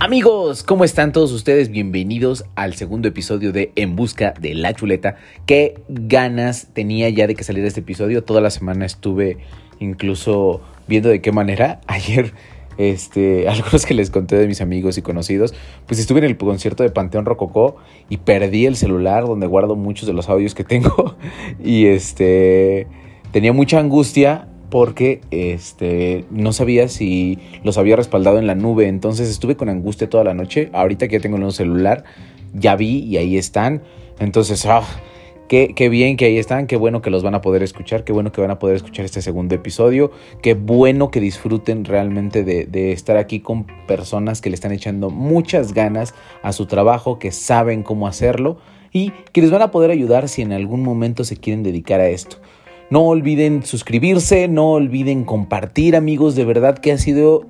Amigos, ¿cómo están todos ustedes? Bienvenidos al segundo episodio de En Busca de la Chuleta. Qué ganas tenía ya de que saliera este episodio. Toda la semana estuve incluso viendo de qué manera. Ayer, este, algunos que les conté de mis amigos y conocidos, pues estuve en el concierto de Panteón Rococó y perdí el celular donde guardo muchos de los audios que tengo. Y este, tenía mucha angustia porque este, no sabía si los había respaldado en la nube. Entonces estuve con angustia toda la noche. Ahorita que ya tengo el nuevo celular, ya vi y ahí están. Entonces, ah, qué, bien que ahí están. Qué bueno que los van a poder escuchar. Qué bueno que van a poder escuchar este segundo episodio. Qué bueno que disfruten realmente de, de estar aquí con personas que le están echando muchas ganas a su trabajo, que saben cómo hacerlo y que les van a poder ayudar si en algún momento se quieren dedicar a esto. No olviden suscribirse, no olviden compartir amigos, de verdad que ha sido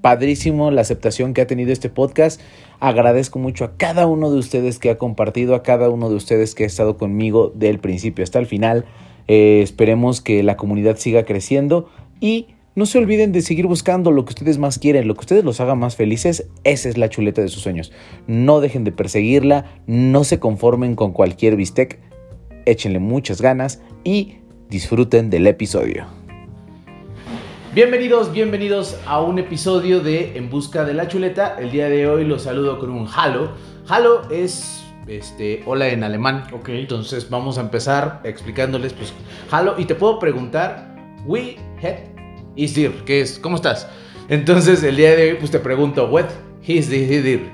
padrísimo la aceptación que ha tenido este podcast. Agradezco mucho a cada uno de ustedes que ha compartido, a cada uno de ustedes que ha estado conmigo del principio hasta el final. Eh, esperemos que la comunidad siga creciendo y no se olviden de seguir buscando lo que ustedes más quieren, lo que ustedes los haga más felices. Esa es la chuleta de sus sueños. No dejen de perseguirla, no se conformen con cualquier bistec, échenle muchas ganas y disfruten del episodio. Bienvenidos, bienvenidos a un episodio de En Busca de la Chuleta. El día de hoy los saludo con un Hallo. Hallo es este, hola en alemán. Ok. Entonces vamos a empezar explicándoles, pues, Hallo. Y te puedo preguntar, we het is dir, que es, ¿cómo estás? Entonces el día de hoy, pues te pregunto, what is dir?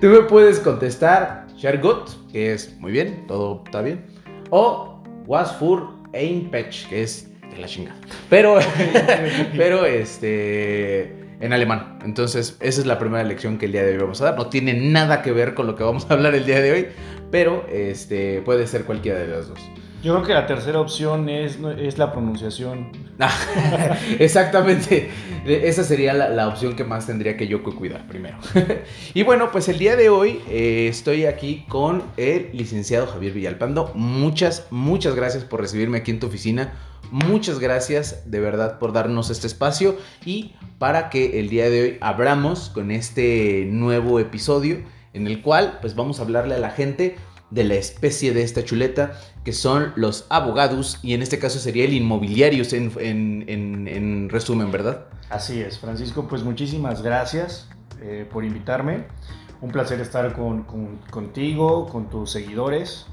Tú me puedes contestar, sehr gut, que es muy bien, todo está bien. O was für ein Pech, que es de la chingada. Pero, pero este, en alemán. Entonces, esa es la primera lección que el día de hoy vamos a dar. No tiene nada que ver con lo que vamos a hablar el día de hoy, pero este, puede ser cualquiera de las dos. Yo creo que la tercera opción es, es la pronunciación. Exactamente. Esa sería la, opción que más tendría que yo cuidar primero. y bueno, pues el día de hoy eh, estoy aquí con el licenciado Javier Villalpando. Muchas, muchas gracias por recibirme aquí en tu oficina. Muchas gracias de verdad por darnos este espacio y para que el día de hoy abramos con este nuevo episodio en el cual pues vamos a hablarle a la gente de la especie de esta chuleta, que son los abogados, y en este caso sería el inmobiliarios en, en, en, en resumen, ¿verdad? Así es, Francisco, pues muchísimas gracias eh, por invitarme. Un placer estar con, con, contigo, con tus seguidores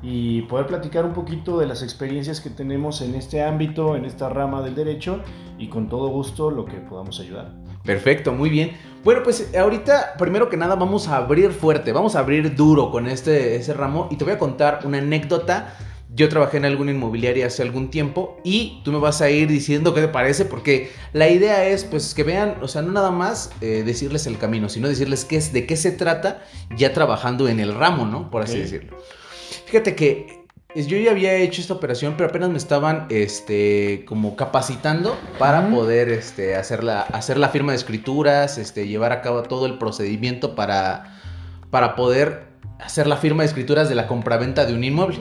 y poder platicar un poquito de las experiencias que tenemos en este ámbito, en esta rama del derecho y con todo gusto lo que podamos ayudar. Perfecto, muy bien. Bueno, pues ahorita, primero que nada, vamos a abrir fuerte, vamos a abrir duro con este ese ramo y te voy a contar una anécdota. Yo trabajé en alguna inmobiliaria hace algún tiempo y tú me vas a ir diciendo qué te parece, porque la idea es pues que vean, o sea, no nada más eh, decirles el camino, sino decirles qué es, de qué se trata ya trabajando en el ramo, ¿no? Por así decirlo. Fíjate que yo ya había hecho esta operación, pero apenas me estaban, este, como capacitando para uh -huh. poder, este, hacer la, hacer la firma de escrituras, este, llevar a cabo todo el procedimiento para, para poder hacer la firma de escrituras de la compraventa de un inmueble.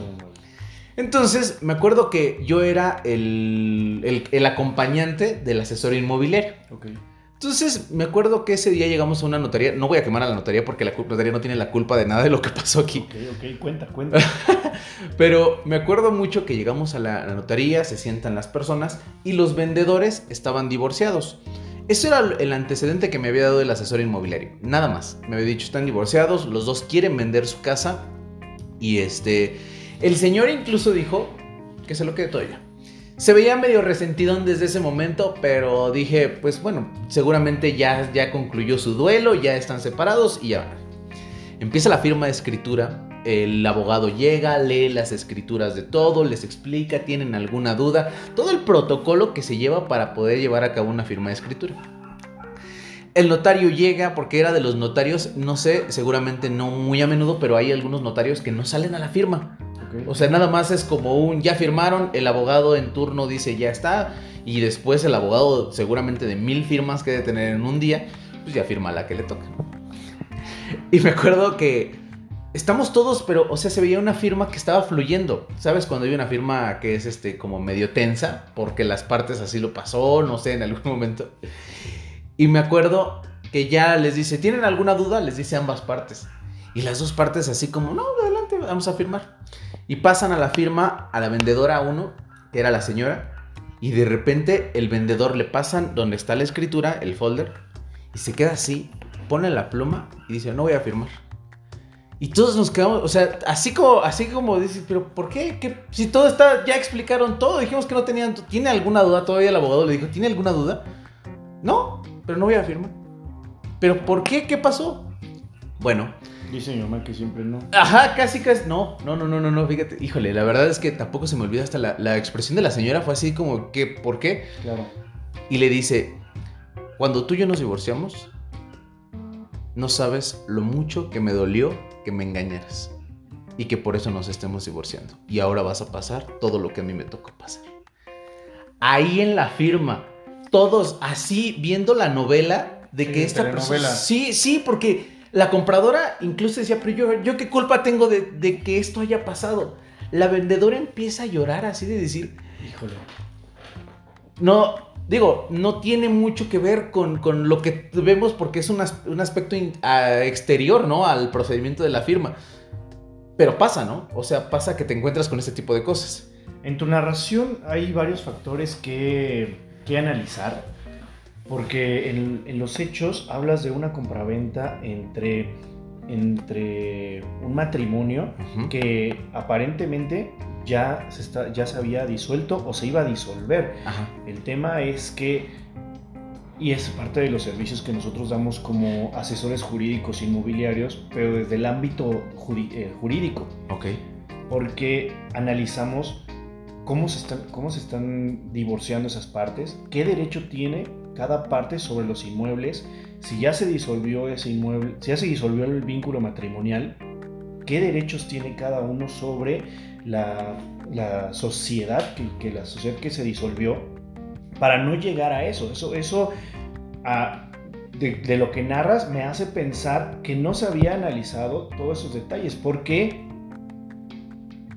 Entonces, me acuerdo que yo era el, el, el acompañante del asesor inmobiliario. Okay. Entonces, me acuerdo que ese día llegamos a una notaría. No voy a quemar a la notaría porque la notaría no tiene la culpa de nada de lo que pasó aquí. Ok, ok, cuenta, cuenta. Pero me acuerdo mucho que llegamos a la, notaría, se sientan las personas y los vendedores estaban divorciados. Eso era el antecedente que me había dado el asesor inmobiliario. Nada más. Me había dicho, están divorciados, los dos quieren vender su casa. Y este. El señor incluso dijo que se lo quede todo ya. Se veía medio resentidón desde ese momento, pero dije, pues bueno, seguramente ya, ya concluyó su duelo, ya están separados y ya. Empieza la firma de escritura, el abogado llega, lee las escrituras de todo, les explica, tienen alguna duda, todo el protocolo que se lleva para poder llevar a cabo una firma de escritura. El notario llega porque era de los notarios, no sé, seguramente no muy a menudo, pero hay algunos notarios que no salen a la firma. O sea, nada más es como un ya firmaron, el abogado en turno dice ya está, y después el abogado seguramente de mil firmas que debe tener en un día, pues ya firma la que le toca. Y me acuerdo que estamos todos, pero, o sea, se veía una firma que estaba fluyendo. ¿Sabes? Cuando hay una firma que es este como medio tensa, porque las partes así lo pasó, no sé, en algún momento. Y me acuerdo que ya les dice, ¿tienen alguna duda? Les dice ambas partes. Y las dos partes así como, no, adelante, vamos a firmar. Y pasan a la firma a la vendedora uno, que era la señora, y de repente el vendedor le pasan donde está la escritura, el folder, y se queda así, pone la pluma y dice, no voy a firmar. Y todos nos quedamos, o sea, así como, así como dices, pero ¿por qué? ¿Qué? Si todo está, ya explicaron todo, dijimos que no tenían, ¿tiene alguna duda? Todavía el abogado le dijo, ¿tiene alguna duda? No, pero no voy a firmar. ¿Pero por qué? ¿Qué pasó? Bueno. Dice mi mamá que siempre no. Ajá, casi, casi. No, no, no, no, no, no, fíjate. Híjole, la verdad es que tampoco se me olvida hasta la, la expresión de la señora fue así como que, ¿por qué? Claro. Y le dice, cuando tú y yo nos divorciamos, no sabes lo mucho que me dolió que me engañaras. Y que por eso nos estemos divorciando. Y ahora vas a pasar todo lo que a mí me tocó pasar. Ahí en la firma, todos así viendo la novela de Sí, que esta persona... Sí, sí, porque la compradora incluso decía, pero yo, yo qué culpa tengo de, que esto haya pasado. La vendedora empieza a llorar así de decir, Híjole. no, digo, no tiene mucho que ver con, con lo que vemos porque es un, un aspecto exterior, ¿no? Al procedimiento de la firma. Pero pasa, ¿no? O sea, pasa que te encuentras con este tipo de cosas. En tu narración hay varios factores que, que analizar, porque en, en los hechos hablas de una compraventa entre, entre un matrimonio que aparentemente ya se, está, ya se había disuelto o se iba a disolver. Ajá. El tema es que, y es parte de los servicios que nosotros damos como asesores jurídicos inmobiliarios, pero desde el ámbito juri- eh, jurídico Ok. porque analizamos cómo se, están, cómo se están divorciando esas partes, qué derecho tiene cada parte sobre los inmuebles, si ya se disolvió ese inmueble, si ya se disolvió el vínculo matrimonial, qué derechos tiene cada uno sobre la, la sociedad, que, que la sociedad que se disolvió, para no llegar a eso. Eso, eso a- de, de lo que narras me hace pensar que no se había analizado todos esos detalles, porque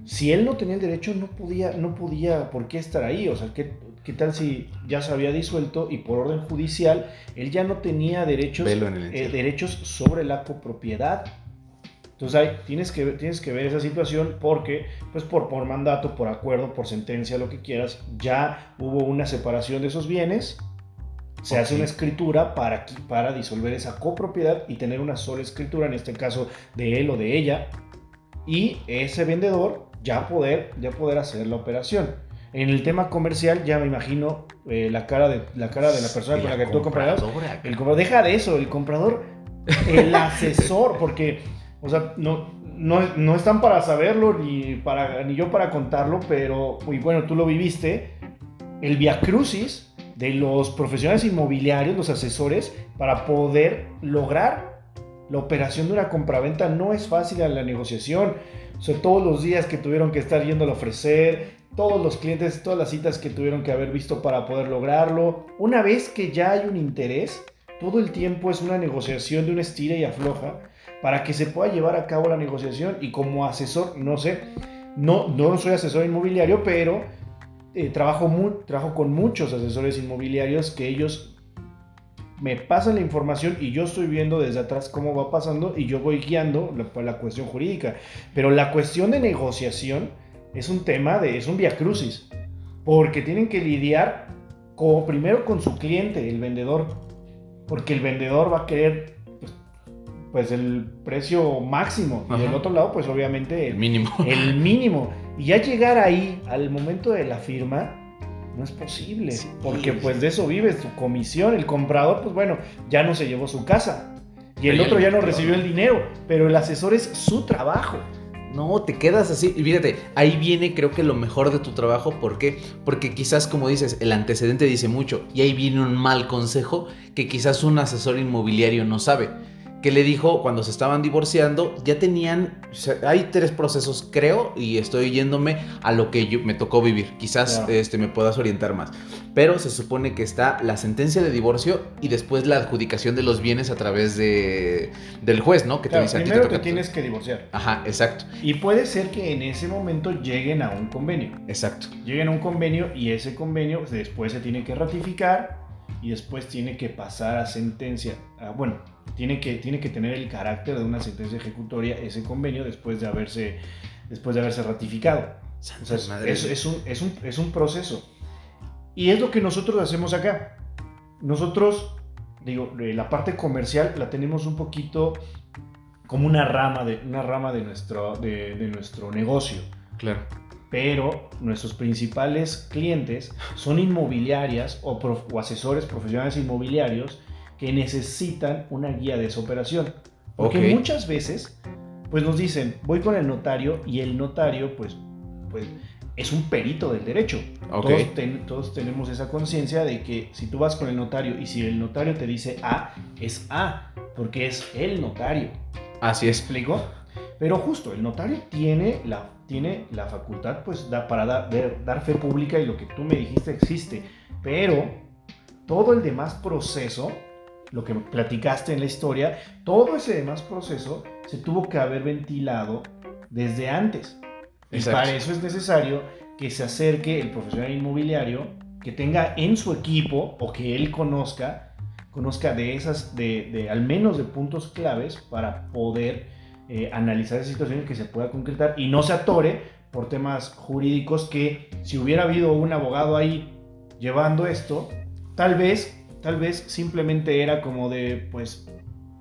si él no tenía el derecho, no podía, no podía por qué estar ahí. O sea, ¿qué, qué tal si ya se había disuelto y por orden judicial él ya no tenía derechos, eh, derechos sobre la copropiedad? Entonces ahí tienes que, tienes que ver esa situación porque, pues por, por mandato, por acuerdo, por sentencia, lo que quieras, ya hubo una separación de esos bienes. Se hace una escritura para, para disolver esa copropiedad y tener una sola escritura, en este caso de él o de ella, y ese vendedor ya poder, ya poder hacer la operación. En el tema comercial ya me imagino eh, la, cara de, la cara de la persona con la que tú comprarás. El comprador, deja de eso, el comprador, el asesor, porque, o sea, no, no, no están para saberlo ni, para, ni yo para contarlo, pero, y bueno, tú lo viviste, el viacrucis de los profesionales inmobiliarios, los asesores, para poder lograr la operación de una compraventa no es fácil a la negociación. O sea, todos los días que tuvieron que estar yendo a ofrecer, todos los clientes, todas las citas que tuvieron que haber visto para poder lograrlo. Una vez que ya hay un interés, todo el tiempo es una negociación de una estira y afloja para que se pueda llevar a cabo la negociación. Y como asesor, no sé, no, no soy asesor inmobiliario, pero eh, trabajo, mu- trabajo con muchos asesores inmobiliarios que ellos me pasan la información y yo estoy viendo desde atrás cómo va pasando y yo voy guiando la, la cuestión jurídica. Pero la cuestión de negociación es un tema de, es un viacrucis, porque tienen que lidiar con- primero con su cliente, el vendedor, porque el vendedor va a querer pues, pues, el precio máximo y del otro lado pues obviamente El el, mínimo. el mínimo. Y ya llegar ahí al momento de la firma no es posible, Sí, porque pues de eso vive tu comisión. El comprador, pues bueno, ya no se llevó su casa. Y el otro ya no recibió el dinero, pero el asesor es su trabajo. No, te quedas así. Y fíjate, ahí viene creo que lo mejor de tu trabajo. ¿Por qué? Porque quizás, como dices, el antecedente dice mucho. Y ahí viene un mal consejo que quizás un asesor inmobiliario no sabe. Que le dijo cuando se estaban divorciando, ya tenían, o sea, hay tres procesos creo, y estoy yéndome a lo que yo, me tocó vivir. Quizás este, me puedas orientar más. Pero se supone que está la sentencia de divorcio y después la adjudicación de los bienes a través de, del juez, ¿no? Que Claro, te dice, a ti primero te tienes que divorciar. Ajá, exacto, Y puede ser que en ese momento lleguen a un convenio. exacto. Lleguen a un convenio y ese convenio después se tiene que ratificar y después tiene que pasar a sentencia. Bueno, tiene que, tiene que tener el carácter de una sentencia ejecutoria ese convenio después de haberse, después de haberse ratificado. es, un, es, un, es un proceso. Y es lo que nosotros hacemos acá. Nosotros, digo, la parte comercial la tenemos un poquito como una rama de, una rama de, nuestro, de, de nuestro negocio. Claro pero nuestros principales clientes son inmobiliarias o, asesores profesionales inmobiliarios que necesitan una guía de esa operación. Porque muchas veces, pues nos dicen, voy con el notario y el notario, pues, pues es un perito del derecho. Todos, tenemos esa conciencia de que si tú vas con el notario y si el notario te dice A, es A, porque es el notario. Así es. ¿Explico? Pero justo, el notario tiene la tiene la facultad pues da, para dar fe pública y lo que tú me dijiste existe. Pero todo el demás proceso, lo que platicaste en la historia, todo ese demás proceso se tuvo que haber ventilado desde antes. Y para eso es necesario que se acerque el profesional inmobiliario, que tenga en su equipo o que él conozca, conozca de esas, de, de al menos de puntos claves para poder eh, analizar esa situación y que se pueda concretar y no se atore por temas jurídicos que si hubiera habido un abogado ahí llevando esto, tal vez, tal vez simplemente era como de, pues,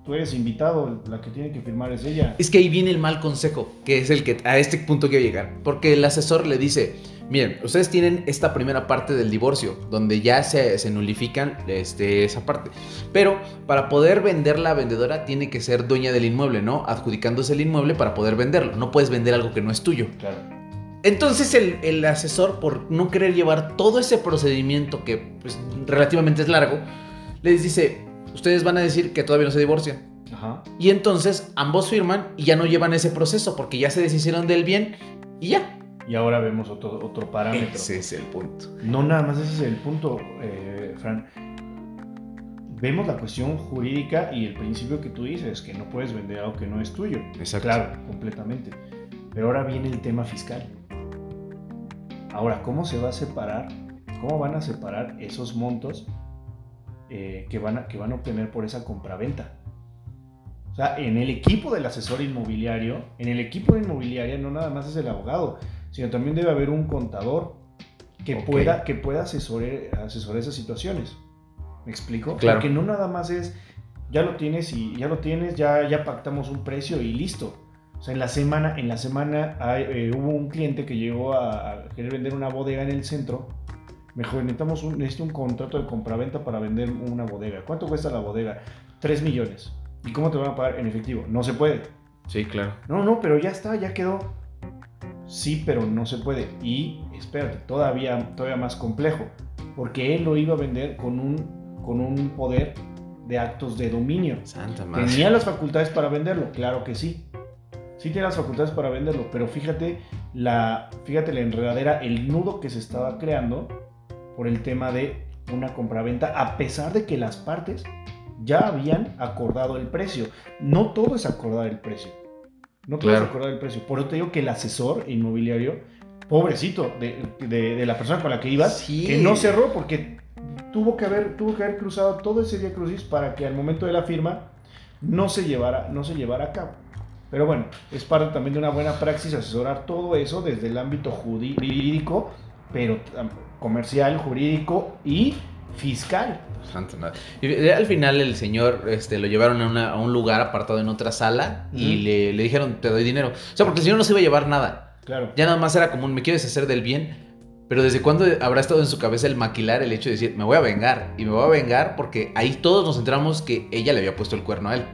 tú eres invitado, la que tiene que firmar es ella. Es que ahí viene el mal consejo, que es el que a este punto quiero llegar, porque el asesor le dice, Miren, ustedes tienen esta primera parte del divorcio, donde ya se, se nulifican este, esa parte. Pero para poder vender la vendedora tiene que ser dueña del inmueble, ¿no? Adjudicándose el inmueble para poder venderlo. No puedes vender algo que no es tuyo. Claro. Entonces el, asesor, por no querer llevar todo ese procedimiento que pues, relativamente es largo, les dice, ustedes van a decir que todavía no se divorcian. Ajá. Y entonces ambos firman y ya no llevan ese proceso porque ya se deshicieron del bien y ya, y ahora vemos otro, otro parámetro. Ese es el punto. No nada más ese es el punto, eh, Fran. Vemos la cuestión jurídica y el principio que tú dices, que no puedes vender algo que no es tuyo. Exacto. Claro, completamente. Pero ahora viene el tema fiscal. Ahora, ¿cómo se va a separar? ¿Cómo van a separar esos montos eh, que, van a, que van a obtener por esa compraventa? O sea, en el equipo del asesor inmobiliario, en el equipo de inmobiliaria no nada más es el abogado, sino también debe haber un contador que pueda, que pueda asesorar, asesorar esas situaciones. ¿Me explico? Claro. Porque no nada más es, ya lo tienes y ya lo tienes, ya, ya pactamos un precio y listo. O sea, en la semana, en la semana eh, hubo un cliente que llegó a, querer vender una bodega en el centro. Mejor necesitamos un, necesito un contrato de compraventa para vender una bodega. ¿Cuánto cuesta la bodega? 3 millones. ¿Y cómo te van a pagar en efectivo? No se puede. Sí, claro. No, no, pero ya está, ya quedó sí, pero no se puede. Y espérate, todavía, todavía más complejo, porque él lo iba a vender con un, con un poder de actos de dominio. Santa ¿Tenía las facultades para venderlo? Claro que sí. Sí tiene las facultades para venderlo, pero fíjate la, fíjate la enredadera, el nudo que se estaba creando por el tema de una compraventa, a pesar de que las partes ya habían acordado el precio. No todo es acordar el precio. No puedes acordar el precio. Por eso te digo que el asesor inmobiliario, pobrecito de, la persona con la que ibas, que no cerró porque tuvo que, haber, tuvo que haber cruzado todo ese día crucis para que al momento de la firma no se llevara, no se llevara a cabo. Pero bueno, es parte también de una buena praxis asesorar todo eso desde el ámbito jurídico, pero comercial, jurídico y fiscal. Y al final el señor este, lo llevaron a, un lugar apartado en otra sala y le, le, dijeron, te doy dinero. O sea, porque el señor no se iba a llevar nada. Claro. Ya nada más era como, me quieres hacer del bien. Pero ¿desde cuándo habrá estado en su cabeza el maquilar el hecho de decir, me voy a vengar? Y me voy a vengar porque ahí todos nos enteramos que ella le había puesto el cuerno a él.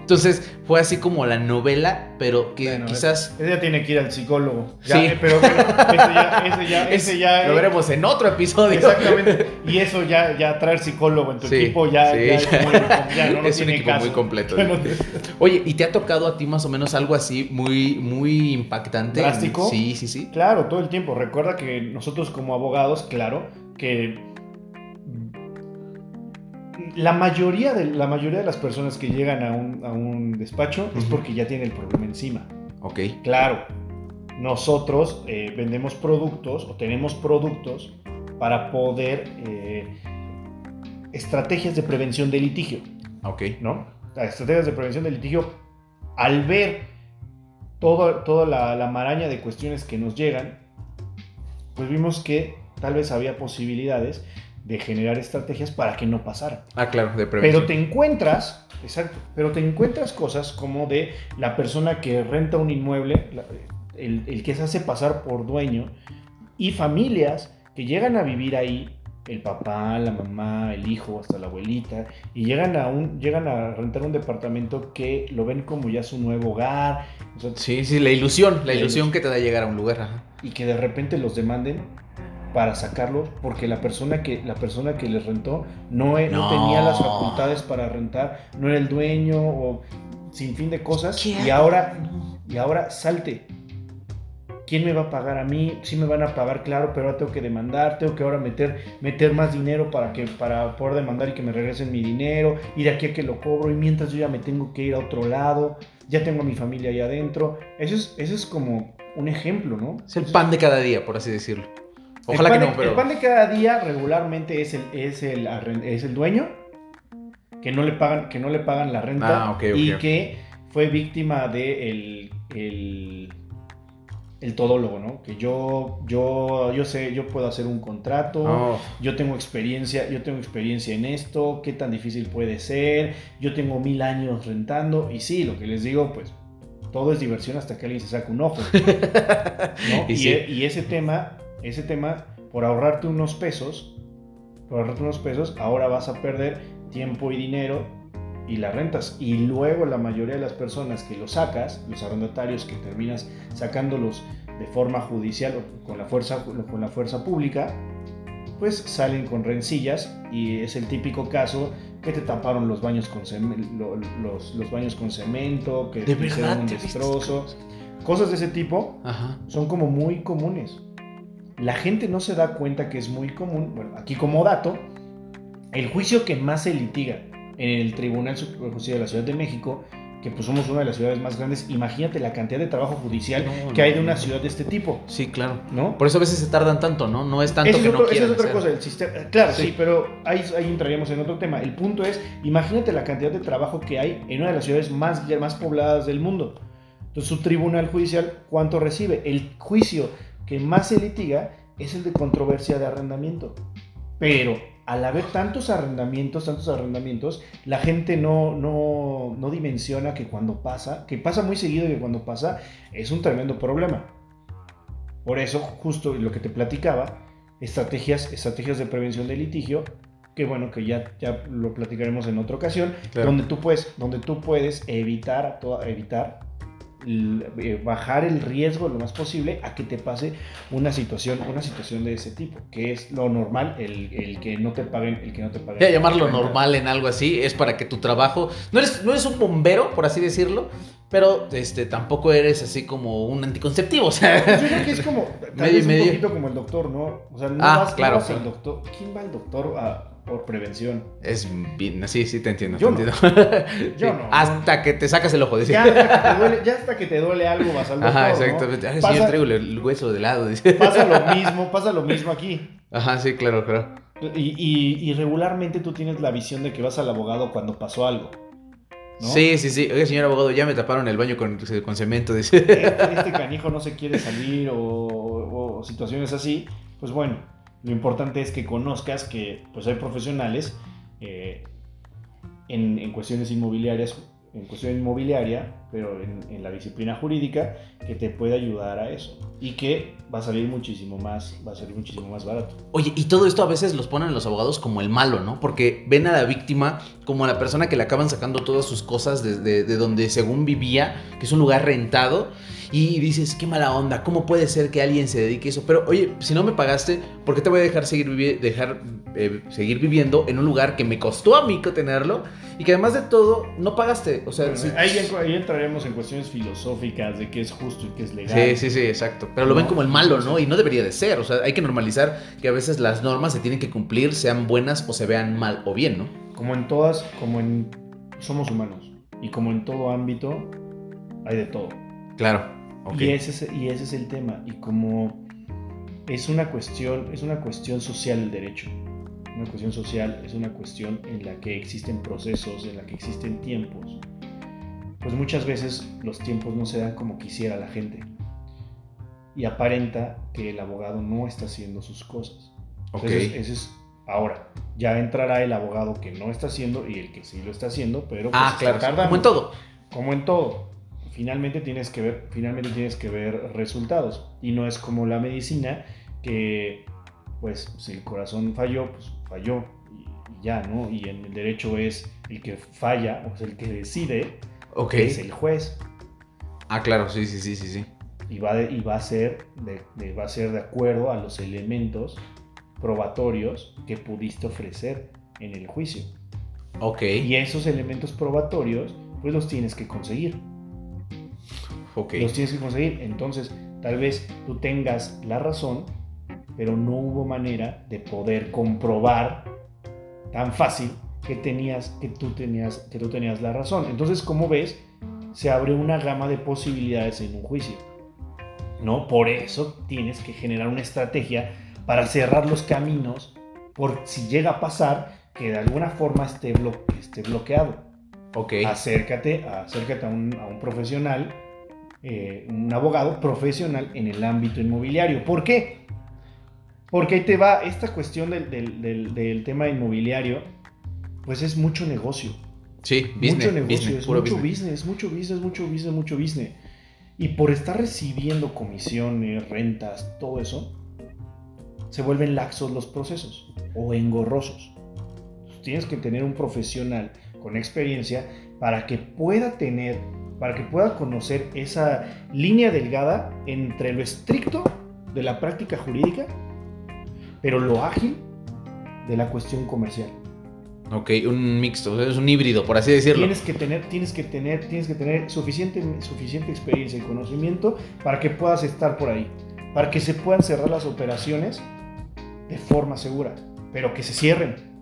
Entonces fue así como la novela, pero que quizás. Ella tiene que ir al psicólogo. sí. Eh, pero, ese ya, ese ya, Lo veremos en otro episodio. Exactamente. Y eso ya, ya traer psicólogo en tu equipo ya, es, un equipo muy completo. Oye, ¿y te ha tocado a ti más o menos algo así muy, muy impactante? ¿Drástico? Sí, sí, sí. Claro, todo el tiempo. Recuerda que nosotros como abogados, claro, que la mayoría, de, la mayoría de las personas que llegan a un, despacho es porque ya tienen el problema encima. Ok. Claro, nosotros eh, vendemos productos o tenemos productos para poder eh, estrategias de prevención de litigio. Ok. ¿no? Las estrategias de prevención de litigio, al ver todo- toda la, la maraña de cuestiones que nos llegan, pues vimos que tal vez había posibilidades de generar estrategias para que no pasara. Ah, claro, de prevención. Pero te encuentras, exacto, pero te encuentras cosas como de la persona que renta un inmueble, el, el que se hace pasar por dueño, y familias que llegan a vivir ahí, el papá, la mamá, el hijo, hasta la abuelita, y llegan a, un, llegan a rentar un departamento que lo ven como ya su nuevo hogar, o sea, Sí, sí, la ilusión, la La ilusión que te da llegar a un lugar. Ajá. y que de repente los demanden para sacarlos porque la persona que la persona que les rentó no, no No. tenía las facultades para rentar, no era el dueño o sin fin de cosas ¿Qué? y ahora y ahora salte. ¿Quién me va a pagar a mí? Sí me van a pagar, claro, pero ahora tengo que demandar, tengo que ahora meter, meter más dinero para, que, para poder demandar y que me regresen mi dinero, y de aquí a que lo cobro, y mientras yo ya me tengo que ir a otro lado, ya tengo a mi familia ahí adentro. Eso es, eso es como un ejemplo, ¿no? Es el pan de cada día, por así decirlo. El Ojalá pan que de- no, pero. El pan de cada día regularmente es el, es el, es el dueño que no le pagan, que no le pagan la renta Ah, ok, ok, y que fue víctima de el, el, el todólogo, ¿no? Que yo, yo, yo sé, yo puedo hacer un contrato, Oh, yo tengo experiencia, yo tengo experiencia en esto, qué tan difícil puede ser, yo tengo mil años rentando, y sí, lo que les digo, pues todo es diversión hasta que alguien se saca un ojo. ¿no? Y Y, sí. e- y ese tema, ese tema, por ahorrarte unos pesos, por ahorrarte unos pesos, ahora vas a perder tiempo y dinero y las rentas. Y luego la mayoría de las personas que lo sacas, los arrendatarios que terminas sacándolos de forma judicial o con la fuerza, con la fuerza pública, pues salen con rencillas y es el típico caso que te taparon los baños con, cem- lo- los, los baños con cemento, que ¿De te hicieron un destrozo. Cosas de ese tipo Ajá. son como muy comunes. La gente no se da cuenta que es muy común. Bueno, aquí como dato, el juicio que más se litiga en el Tribunal Superior de Justicia de la Ciudad de México, que pues somos una de las ciudades más grandes, imagínate la cantidad de trabajo judicial No, que no, hay de una ciudad de este tipo, Sí, claro. ¿no? Por eso a veces se tardan tanto, ¿no? No es tanto Esa es, que otro- no esa es otra hacer. cosa, el sistema. Claro, sí, Sí. pero ahí, ahí entraríamos en otro tema. El punto es, imagínate la cantidad de trabajo que hay en una de las ciudades más, más pobladas del mundo. Entonces, su tribunal judicial, ¿cuánto recibe? El juicio que más se litiga es el de controversia de arrendamiento. Pero al haber tantos arrendamientos, tantos arrendamientos, la gente no, no, no dimensiona que cuando pasa, que pasa muy seguido y que cuando pasa es un tremendo problema. Por eso, justo lo que te platicaba, estrategias, estrategias de prevención de litigio, que bueno, que ya, ya lo platicaremos en otra ocasión, Claro. donde, tú puedes, donde tú puedes evitar, evitar bajar el riesgo lo más posible a que te pase una situación, una situación de ese tipo, que es lo normal, el, el que no te paguen, el que no te paguen. Ya llamarlo normal en algo así es para que tu trabajo. No eres, no eres un bombero, por así decirlo, pero este, tampoco eres así como un anticonceptivo. O sea, Yo creo que es como, tal Medio vez un medio. poquito como el doctor, ¿no? O sea, no Ah, vas, no claro, vas al doctor. ¿Quién va al doctor a- por prevención? es bien, sí, sí, te entiendo. Yo te no. entiendo. Yo Sí, no, Hasta que te sacas el ojo. dice. Ya hasta, que te duele, ya hasta que te duele algo vas al doctor, Ajá, ¿no? exactamente. Ay, Pasa- señor, traigo el hueso de lado. dice. Pasa lo mismo, pasa lo mismo aquí. Ajá, sí, claro, claro. Y, y- y regularmente tú tienes la visión de que vas al abogado cuando pasó algo. ¿no? Sí, sí, sí. Oiga, señor abogado, ya me taparon el baño con, con cemento. Dice. Este, este canijo no se quiere salir o, o- o situaciones así. Pues bueno, lo importante es que conozcas que pues hay profesionales eh, en, en cuestiones inmobiliarias, en cuestión inmobiliaria, pero en, en la disciplina jurídica, que te puede ayudar a eso. Y que va a salir muchísimo más, va a salir muchísimo más barato. Oye, y todo esto a veces los ponen los abogados como el malo, ¿no? Porque ven a la víctima como a la persona que le acaban sacando todas sus cosas de, de- de donde según vivía, que es un lugar rentado, y dices, qué mala onda, ¿cómo puede ser que alguien se dedique a eso? Pero oye, si no me pagaste, ¿por qué te voy a dejar seguir, vivi- dejar, eh, seguir viviendo en un lugar que me costó a mí tenerlo? Y que además de todo, no pagaste. O sea, sí, ahí, ahí entraremos en cuestiones filosóficas de qué es justo y qué es legal. Sí, sí, sí, exacto. Pero lo ven como el malo. ¿no? Y no debería de ser. O sea, hay que normalizar que a veces las normas se tienen que cumplir, sean buenas o se vean mal o bien, ¿no? Como en todas, como en... Somos humanos. Y como en todo ámbito, hay de todo. Claro. Ok. Y, ese es, y ese es el tema. Y como es una cuestión, es una cuestión social el derecho. una cuestión social, es una cuestión en la que existen procesos, en la que existen tiempos, pues muchas veces los tiempos no se dan como quisiera la gente. Y aparenta que el abogado no está haciendo sus cosas. Ok. Entonces, ese es ahora. Ya entrará el abogado que no está haciendo y el que sí lo está haciendo, pero pues, ah, claro. tardando. Como en todo. Como en todo. Finalmente tienes que ver, finalmente tienes que ver resultados. Y no es como la medicina que, pues, si el corazón falló, pues falló y, y ya, ¿no? Y en el derecho es el que falla, o sea, el que decide, Ok. es el juez. Ah, claro, sí, sí, sí, sí, sí. Y va, de- y va, a ser de, de- va a ser de acuerdo a los elementos probatorios que pudiste ofrecer en el juicio. Ok. Y esos elementos probatorios, pues los tienes que conseguir. Ok. Los tienes que conseguir. Entonces, tal vez tú tengas la razón, pero no hubo manera de poder comprobar tan fácil que tenías que tú tenías que tú tenías la razón. Entonces, como ves, se abre una gama de posibilidades en un juicio. ¿No? Por eso tienes que generar una estrategia para cerrar los caminos por si llega a pasar que de alguna forma esté, blo- esté bloqueado Ok. acércate, acércate a un, a un profesional, eh, un abogado profesional en el ámbito inmobiliario. ¿Por qué? Porque ahí te va esta cuestión del, del- del- del tema inmobiliario, pues es mucho negocio. Sí, business, mucho negocio, business, es mucho business. business. mucho business, mucho business, mucho business. Y por estar recibiendo comisiones, rentas, todo eso, se vuelven laxos los procesos o engorrosos. Tienes que tener un profesional con experiencia para que pueda tener, para que pueda conocer esa línea delgada entre lo estricto de la práctica jurídica, pero lo ágil de la cuestión comercial. Ok, un mixto, es un híbrido, por así decirlo. Tienes que tener, tienes que tener, tienes que tener suficiente, suficiente experiencia y conocimiento para que puedas estar por ahí, para que se puedan cerrar las operaciones de forma segura, pero que se cierren,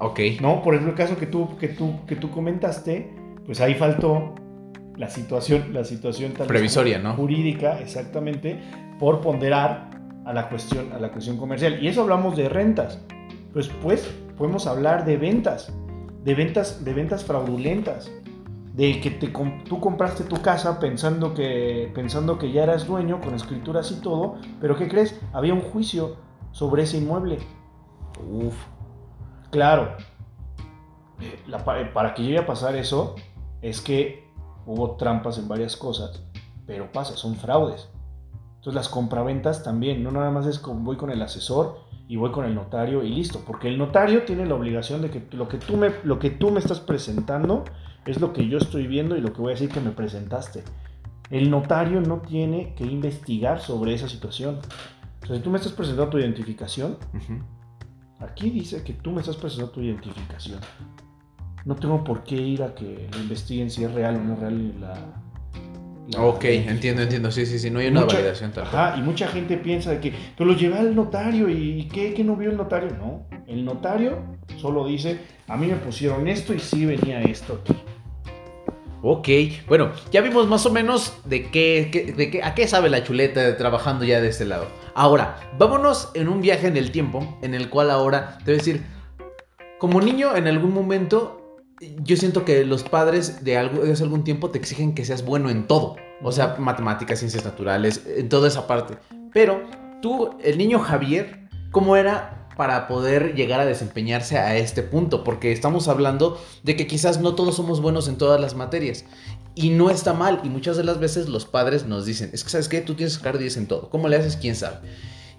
Ok. ¿no? Por ejemplo, el caso que tú, que tú, que tú comentaste, pues ahí faltó la situación, la situación tal Previsoria, ¿no? jurídica, exactamente, por ponderar a la cuestión, a la cuestión comercial. Y eso hablamos de rentas. Pues, pues podemos hablar de ventas, de ventas, de ventas fraudulentas, de que te, tú compraste tu casa pensando que, pensando que ya eras dueño con escrituras y todo, pero ¿qué crees? Había un juicio sobre ese inmueble. Uf. Claro, eh, la eh, para que llegue a pasar eso es que hubo trampas en varias cosas, pero pasa, son fraudes. Entonces las compraventas también, no nada más es como voy con el asesor y voy con el notario y listo, porque el notario tiene la obligación de que lo que tú me, lo que tú me estás presentando es lo que yo estoy viendo y lo que voy a decir que me presentaste. El notario no tiene que investigar sobre esa situación. O sea, si tú me estás presentando tu identificación, Ujú. Aquí dice que tú me estás presentando tu identificación. No tengo por qué ir a que lo investiguen si es real o no real la. la Ok, entiendo, entiendo. Sí, sí, sí. No hay una Mucha- validación tal. Ajá, y mucha gente piensa de que pero lo llevé al notario y ¿qué, ¿Qué no vio el notario? No, el notario solo dice, a mí me pusieron esto y sí venía esto aquí. Ok, bueno, ya vimos más o menos de qué, qué- de qué, a qué sabe la chuleta trabajando ya de este lado. Ahora, vámonos en un viaje en el tiempo, en el cual ahora te voy a decir, como niño en algún momento, yo siento que los padres de, algo, de hace algún tiempo te exigen que seas bueno en todo. O sea, matemáticas, ciencias naturales, en toda esa parte. Pero tú, el niño Javier, ¿cómo era para poder llegar a desempeñarse a este punto? Porque estamos hablando de que quizás no todos somos buenos en todas las materias. Y no está mal. Y muchas de las veces los padres nos dicen, es que sabes qué, tú tienes que sacar 10 en todo. ¿Cómo le haces? ¿Quién sabe?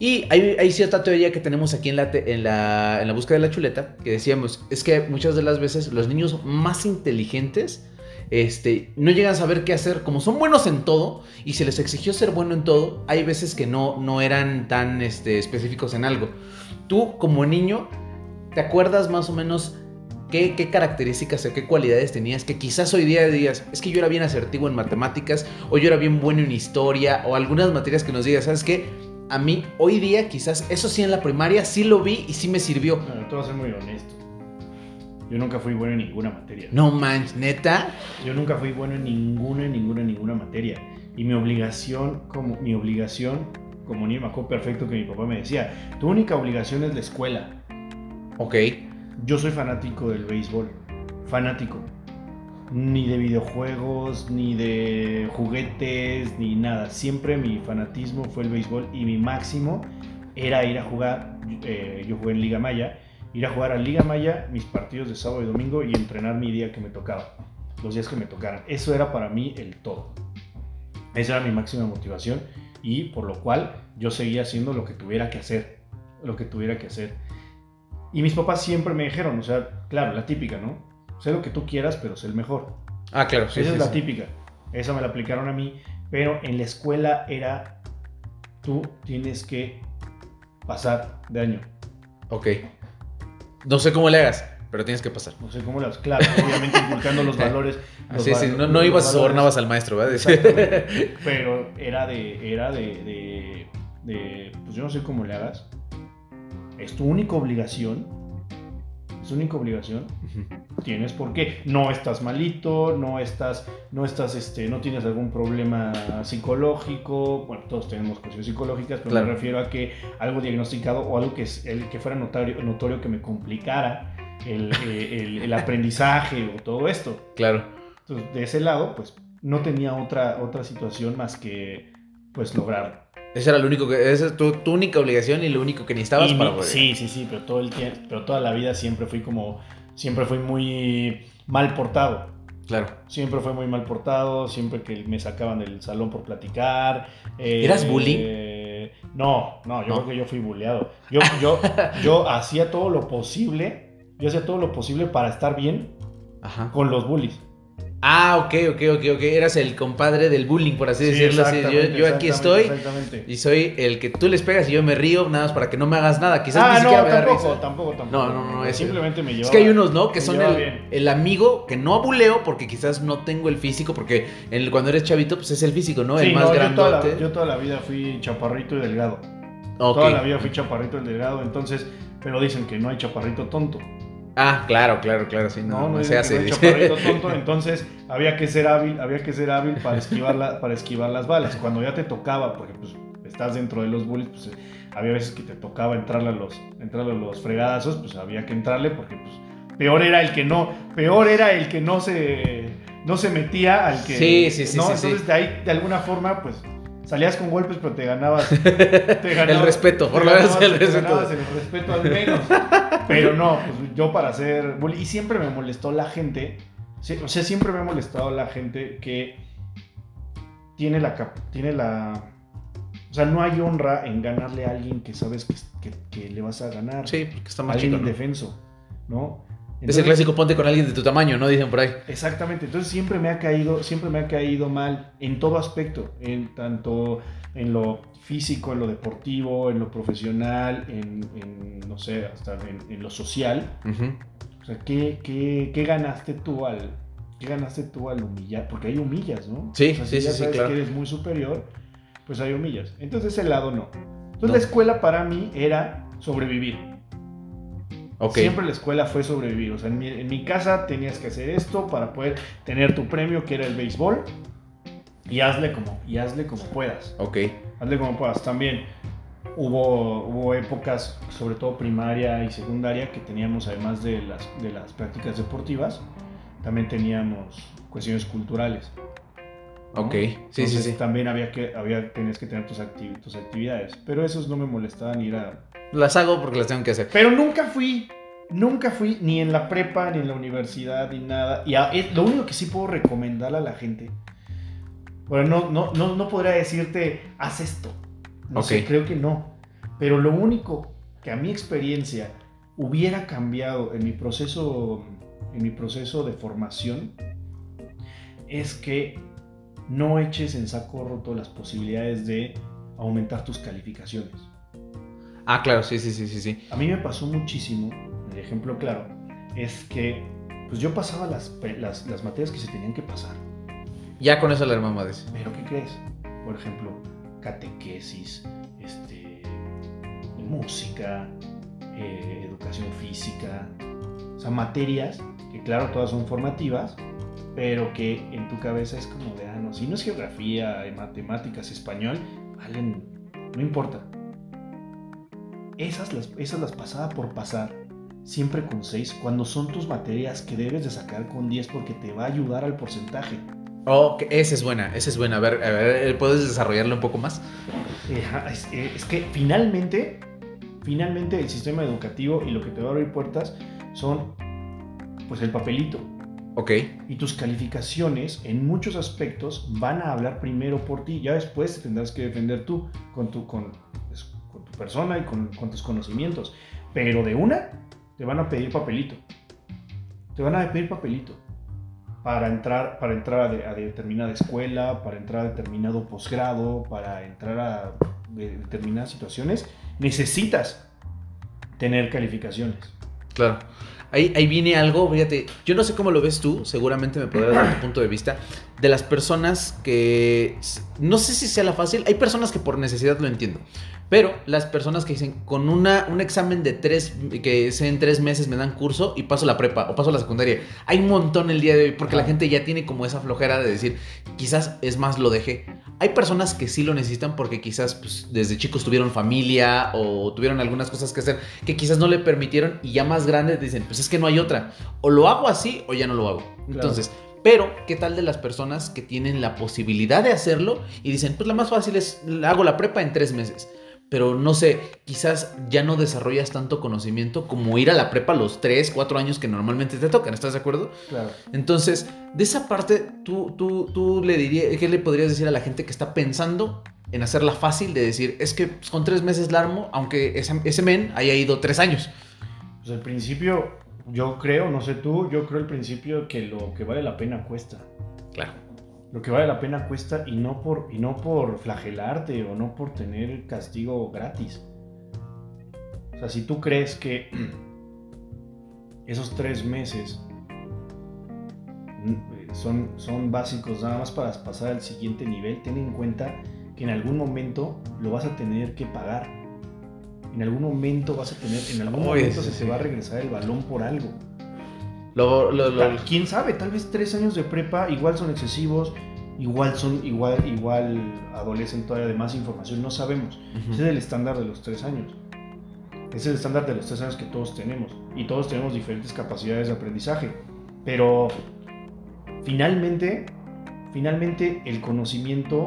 Y hay, cierta teoría que tenemos aquí en la, te- en, la, en la búsqueda de la chuleta, que decíamos, es que muchas de las veces los niños más inteligentes este, no llegan a saber qué hacer. Como son buenos en todo y se les exigió ser bueno en todo, hay veces que no, no eran tan este, específicos en algo. Tú, como niño, ¿te acuerdas más o menos qué, qué características o qué cualidades tenías que quizás hoy día digas, es que yo era bien asertivo en matemáticas, o yo era bien bueno en historia, o algunas materias que nos digas, ¿sabes qué? A mí hoy día quizás eso sí en la primaria sí lo vi y sí me sirvió. Bueno, te voy a ser muy honesto. Yo nunca fui bueno en ninguna materia. No manches, neta. Yo nunca fui bueno en ninguna, en ninguna, en ninguna materia. Y mi obligación, como mi obligación, como niño, me acuerdo perfecto que mi papá me decía, tu única obligación es la escuela. Ok. Yo soy fanático del béisbol. Fanático. Ni de videojuegos, ni de juguetes, ni nada. Siempre mi fanatismo fue el béisbol y mi máximo era ir a jugar. eh, yo jugué en Liga Maya. Ir a jugar a Liga Maya mis partidos de sábado y domingo y entrenar mi día que me tocaba. Los días que me tocaran. Eso era para mí el todo. Esa era mi máxima motivación y por lo cual yo seguía haciendo lo que tuviera que hacer. Lo que tuviera que hacer. Y mis papás siempre me dijeron, o sea, claro, la típica, ¿no? Sé lo que tú quieras, pero sé el mejor. Ah, claro. Sí, Esa sí, es la sí. típica. Esa me la aplicaron a mí, pero en la escuela era, tú tienes que pasar de año. Ok. No sé cómo le hagas, pero tienes que pasar. No sé cómo las, claro, obviamente inculcando los valores. los Así, sí, val- no, no ibas sobornabas al maestro, ¿verdad? Pero era de, era de, de, de, pues yo no sé cómo le hagas. Es tu única obligación. Tu única obligación. Tienes por qué. No estás malito, no estás, no estás, este, no tienes algún problema psicológico. Bueno, todos tenemos cuestiones psicológicas, pero Claro. me refiero a que algo diagnosticado o algo que, es- el, que fuera notorio, notorio que me complicara el, eh, el- el aprendizaje o todo esto. Claro. Entonces, de ese lado, pues no tenía otra, otra situación más que pues lograrlo. Ese era lo único que. Esa es tu, tu única obligación y lo único que necesitabas Y para poder. sí, sí, sí, pero todo el tiempo, pero toda la vida siempre fui como, siempre fui muy mal portado. Claro. Siempre fue muy mal portado, siempre que me sacaban del salón por platicar. eh, ¿Eras bullying? eh, no, no, yo No. creo que yo fui bulleado. Yo, yo, yo hacía todo lo posible, yo hacía todo lo posible para estar bien Ajá. con los bullies. Ah, ok, ok, ok, ok. Eras el compadre del bullying, por así decirlo. así, yo, yo aquí estoy y soy el que tú les pegas y yo me río, nada más para que no me hagas nada. Quizás ah, ni siquiera no, me da tampoco, risa. tampoco, tampoco. No, no, no, ese- Simplemente me llevaba. Es que hay unos, ¿no? Que son el, amigo que no abuleo porque quizás no tengo el físico, porque el- cuando eres chavito, pues es el físico, ¿no? Sí, el más no, yo toda, la, yo toda la vida fui chaparrito y delgado. Ok. Toda la vida fui chaparrito y delgado, entonces, pero dicen que no hay chaparrito tonto. Ah, claro, claro, claro, sí, no, No, no, se hace. tonto, entonces había que ser hábil, había que ser hábil para esquivar, la- para esquivar las balas. Cuando ya te tocaba, porque pues estás dentro de los bullies, pues había veces que te tocaba entrarle a los, entrarle a los fregadazos, pues había que entrarle porque pues peor era el que no, peor era el que no se, no se metía al que. Sí, sí, sí, ¿no? sí, Entonces sí. de ahí, de alguna forma, pues salías con golpes, pero te ganabas. te ganabas- el respeto, por lo menos el te respeto. ganabas el respeto al menos. Pero no, pues yo para hacer. Y siempre me molestó la gente. O sea, siempre me ha molestado la gente que tiene la. Tiene la o sea, no hay honra en ganarle a alguien que sabes que, que- que le vas a ganar. Sí, porque está más alguien chico, ¿no? indefenso. ¿no? Es el Entonces- clásico ponte con alguien de tu tamaño, ¿no? Dicen por ahí. Exactamente, entonces siempre me ha caído, siempre me ha caído mal en todo aspecto, en tanto en lo físico, en lo deportivo, en lo profesional, en, en, no sé, hasta en, en lo social. O sea, ¿qué, qué, qué ganaste tú al, qué ganaste tú al humillar? Porque hay humillas, ¿no? Sí, O sea, sí, si ya sí, sí, sabes claro. que eres muy superior, pues hay humillas. Entonces ese lado no. Entonces No. la escuela para mí era sobrevivir. Ok. Siempre la escuela fue sobrevivir. O sea, en mi, en mi casa tenías que hacer esto para poder tener tu premio, que era el béisbol. Y hazle como, y hazle como puedas. Ok. Hazle como puedas. También hubo, hubo épocas, sobre todo primaria y secundaria, que teníamos, además de las, de las prácticas deportivas, también teníamos cuestiones culturales. ¿no? Ok. Sí, sí, Entonces, sí. También había que, había, tenías que tener tus, acti- tus actividades. Pero esos no me molestaban ir a, Las hago porque las tengo que hacer. pero nunca fui, nunca fui ni en la prepa, ni en la universidad, ni nada. Y a- es- lo único que sí puedo recomendarle a la gente, bueno, no, no, no, no podría decirte, haz esto. No sé, creo que no. Pero lo único que a mi experiencia hubiera cambiado en mi proceso, en mi proceso de formación, es que no eches en saco roto las posibilidades de aumentar tus calificaciones. Ah, claro, sí, sí, sí, sí, sí. A mí me pasó muchísimo, el ejemplo claro, es que pues yo pasaba las, las, las materias que se tenían que pasar. Ya con eso la hermana dice. Pero ¿qué crees? Por ejemplo, catequesis, este, música, eh, educación física, o sea, materias que claro, todas son formativas, pero que en tu cabeza es como de, ah, no, si no es geografía, eh, matemáticas, español, valen, no importa. Esas las, esas las pasaba por pasar siempre con 6 cuando son tus materias que debes de sacar con 10 porque te va a ayudar al porcentaje. Oh, esa es buena, esa es buena. A ver, a ver ¿puedes desarrollarlo un poco más? Es, es, que finalmente, finalmente el sistema educativo y lo que te va a abrir puertas son pues el papelito. Ok. Y tus calificaciones en muchos aspectos van a hablar primero por ti. Ya después te tendrás que defender tú con tu, con persona y con, con tus conocimientos. Pero de una, te van a pedir papelito. Te van a pedir papelito para entrar, para entrar a, determinada escuela, para entrar a determinado posgrado, para entrar a determinadas situaciones, necesitas tener calificaciones. Claro. Ahí, ahí viene algo, fíjate, yo no sé cómo lo ves tú, seguramente me podrás dar tu punto de vista, de las personas que, no sé si sea la fácil, hay personas que por necesidad lo entiendo, pero las personas que dicen, con una, un examen de tres, que sea en tres meses me dan curso y paso la prepa o paso la secundaria. Hay un montón el día de hoy porque la gente ya tiene como esa flojera de decir, quizás es más lo dejé. Hay personas que sí lo necesitan porque quizás pues, desde chicos tuvieron familia o tuvieron algunas cosas que hacer que quizás no le permitieron y ya más grandes dicen, pues es que no hay otra. O lo hago así o ya no lo hago. Entonces... Pero, ¿qué tal de las personas que tienen la posibilidad de hacerlo y dicen, pues la más fácil es, hago la prepa en tres meses? pero no sé, quizás ya no desarrollas tanto conocimiento como ir a la prepa los 3, 4 años que normalmente te tocan, ¿estás de acuerdo? Claro. Entonces, de esa parte, tú, tú, tú le dirías, ¿qué le podrías decir a la gente que está pensando en hacerla fácil de decir, es que pues, con tres meses la armo, aunque ese, ese men haya ido tres años? Pues al principio, yo creo, no sé tú, yo creo al principio que lo que vale la pena cuesta. Claro lo que vale la pena cuesta y no por, y no por flagelarte o no por tener castigo gratis. O sea, si tú crees que esos tres meses son, son básicos nada más para pasar al siguiente nivel, ten en cuenta que en algún momento lo vas a tener que pagar. En algún momento vas a tener, en algún momento se te va a regresar el balón por algo. ¿Quién sabe? Tal vez tres años de prepa igual son excesivos, igual son, igual, igual adolecen todavía de más información, no sabemos. Ese es el estándar de los tres años. Ese es el estándar de los tres años que todos tenemos. Y todos tenemos diferentes capacidades de aprendizaje. Pero finalmente, finalmente el conocimiento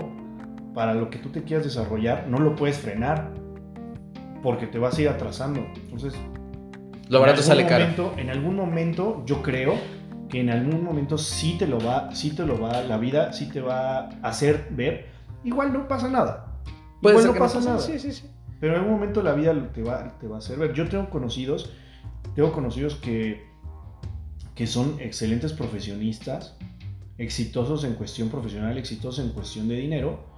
para lo que tú te quieras desarrollar no lo puedes frenar porque te vas a ir atrasando. Entonces, lo barato sale caro. En algún momento, yo creo que en algún momento sí te lo va, sí te lo va, la vida sí te va a hacer ver. Igual no pasa nada. Igual no pasa, nada. Sí, sí, sí. Pero en algún momento la vida te va, te va a hacer ver. Yo tengo conocidos, tengo conocidos que, que son excelentes profesionistas, exitosos en cuestión profesional, exitosos en cuestión de dinero,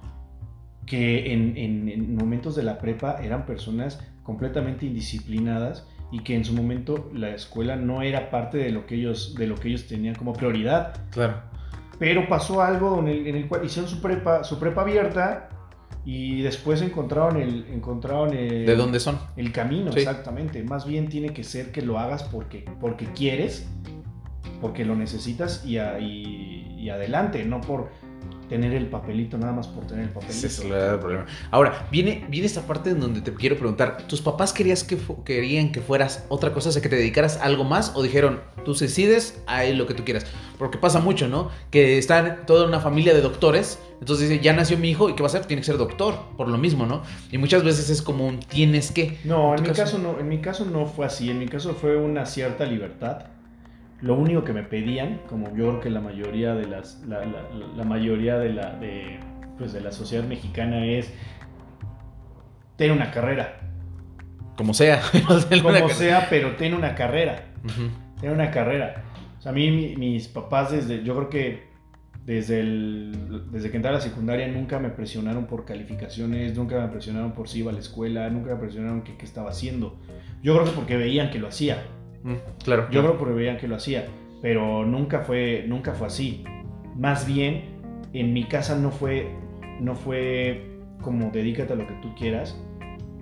que en, en momentos de la prepa eran personas completamente indisciplinadas y que en su momento la escuela no era parte de lo que ellos, de lo que ellos tenían como prioridad. Claro. Pero pasó algo en el, en el cual hicieron su prepa, su prepa abierta y después encontraron el, encontraron ¿De dónde son? El camino, exactamente. Más bien tiene que ser que lo hagas porque, porque quieres, porque lo necesitas y, y adelante, no por tener el papelito nada más por tener el papelito. es el problema. Ahora, viene, viene esta parte en donde te quiero preguntar, ¿tus papás querías que querían que fueras otra cosa, o sea, que te dedicaras a algo más o dijeron, tú decides a lo que tú quieras? Porque pasa mucho, ¿no? Que está toda una familia de doctores, entonces dice, ya nació mi hijo y ¿qué va a hacer? Tiene que ser doctor, por lo mismo, ¿no? Y muchas veces es como un tienes que. No, en mi caso no, en mi caso no fue así, en mi caso fue una cierta libertad lo único que me pedían, como yo creo que la mayoría de las, la, mayoría de la, de, pues de la sociedad mexicana es tener una carrera. Como sea. como sea, pero ten una carrera. Ten una carrera. O sea, a mí mis papás desde, yo creo que desde, el, desde que entré a la secundaria nunca me presionaron por calificaciones, nunca me presionaron por si iba a la escuela, nunca me presionaron que qué estaba haciendo. Yo creo que porque veían que lo hacía. Mm, claro. Yo creo porque veían que lo hacía, pero nunca fue, nunca fue así. Más bien, en mi casa no fue, no fue como dedícate a lo que tú quieras,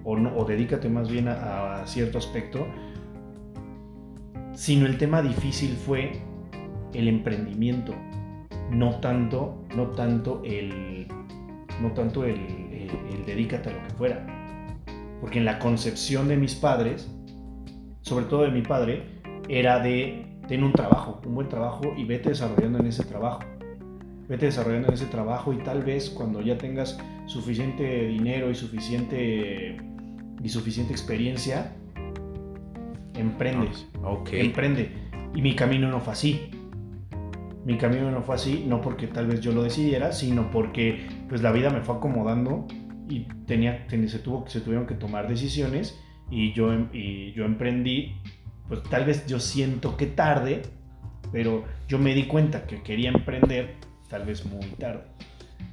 o, no, o dedícate más bien a, cierto aspecto, sino el tema difícil fue el emprendimiento, no tanto, no tanto el, no tanto el, el dedícate a lo que fuera. Porque en la concepción de mis padres, sobre todo de mi padre, era de tener un trabajo, un buen trabajo y vete desarrollando en ese trabajo. Vete desarrollando en ese trabajo y tal vez cuando ya tengas suficiente dinero y suficiente, y suficiente experiencia, emprende. Ok. Emprende. Y mi camino no fue así. Mi camino no fue así, no porque tal vez yo lo decidiera, sino porque pues la vida me fue acomodando y tenía, ten- se, tuvo, se tuvieron que tomar decisiones y yo, em- y yo emprendí, pues tal vez yo siento que tarde, pero yo me di cuenta que quería emprender tal vez muy tarde.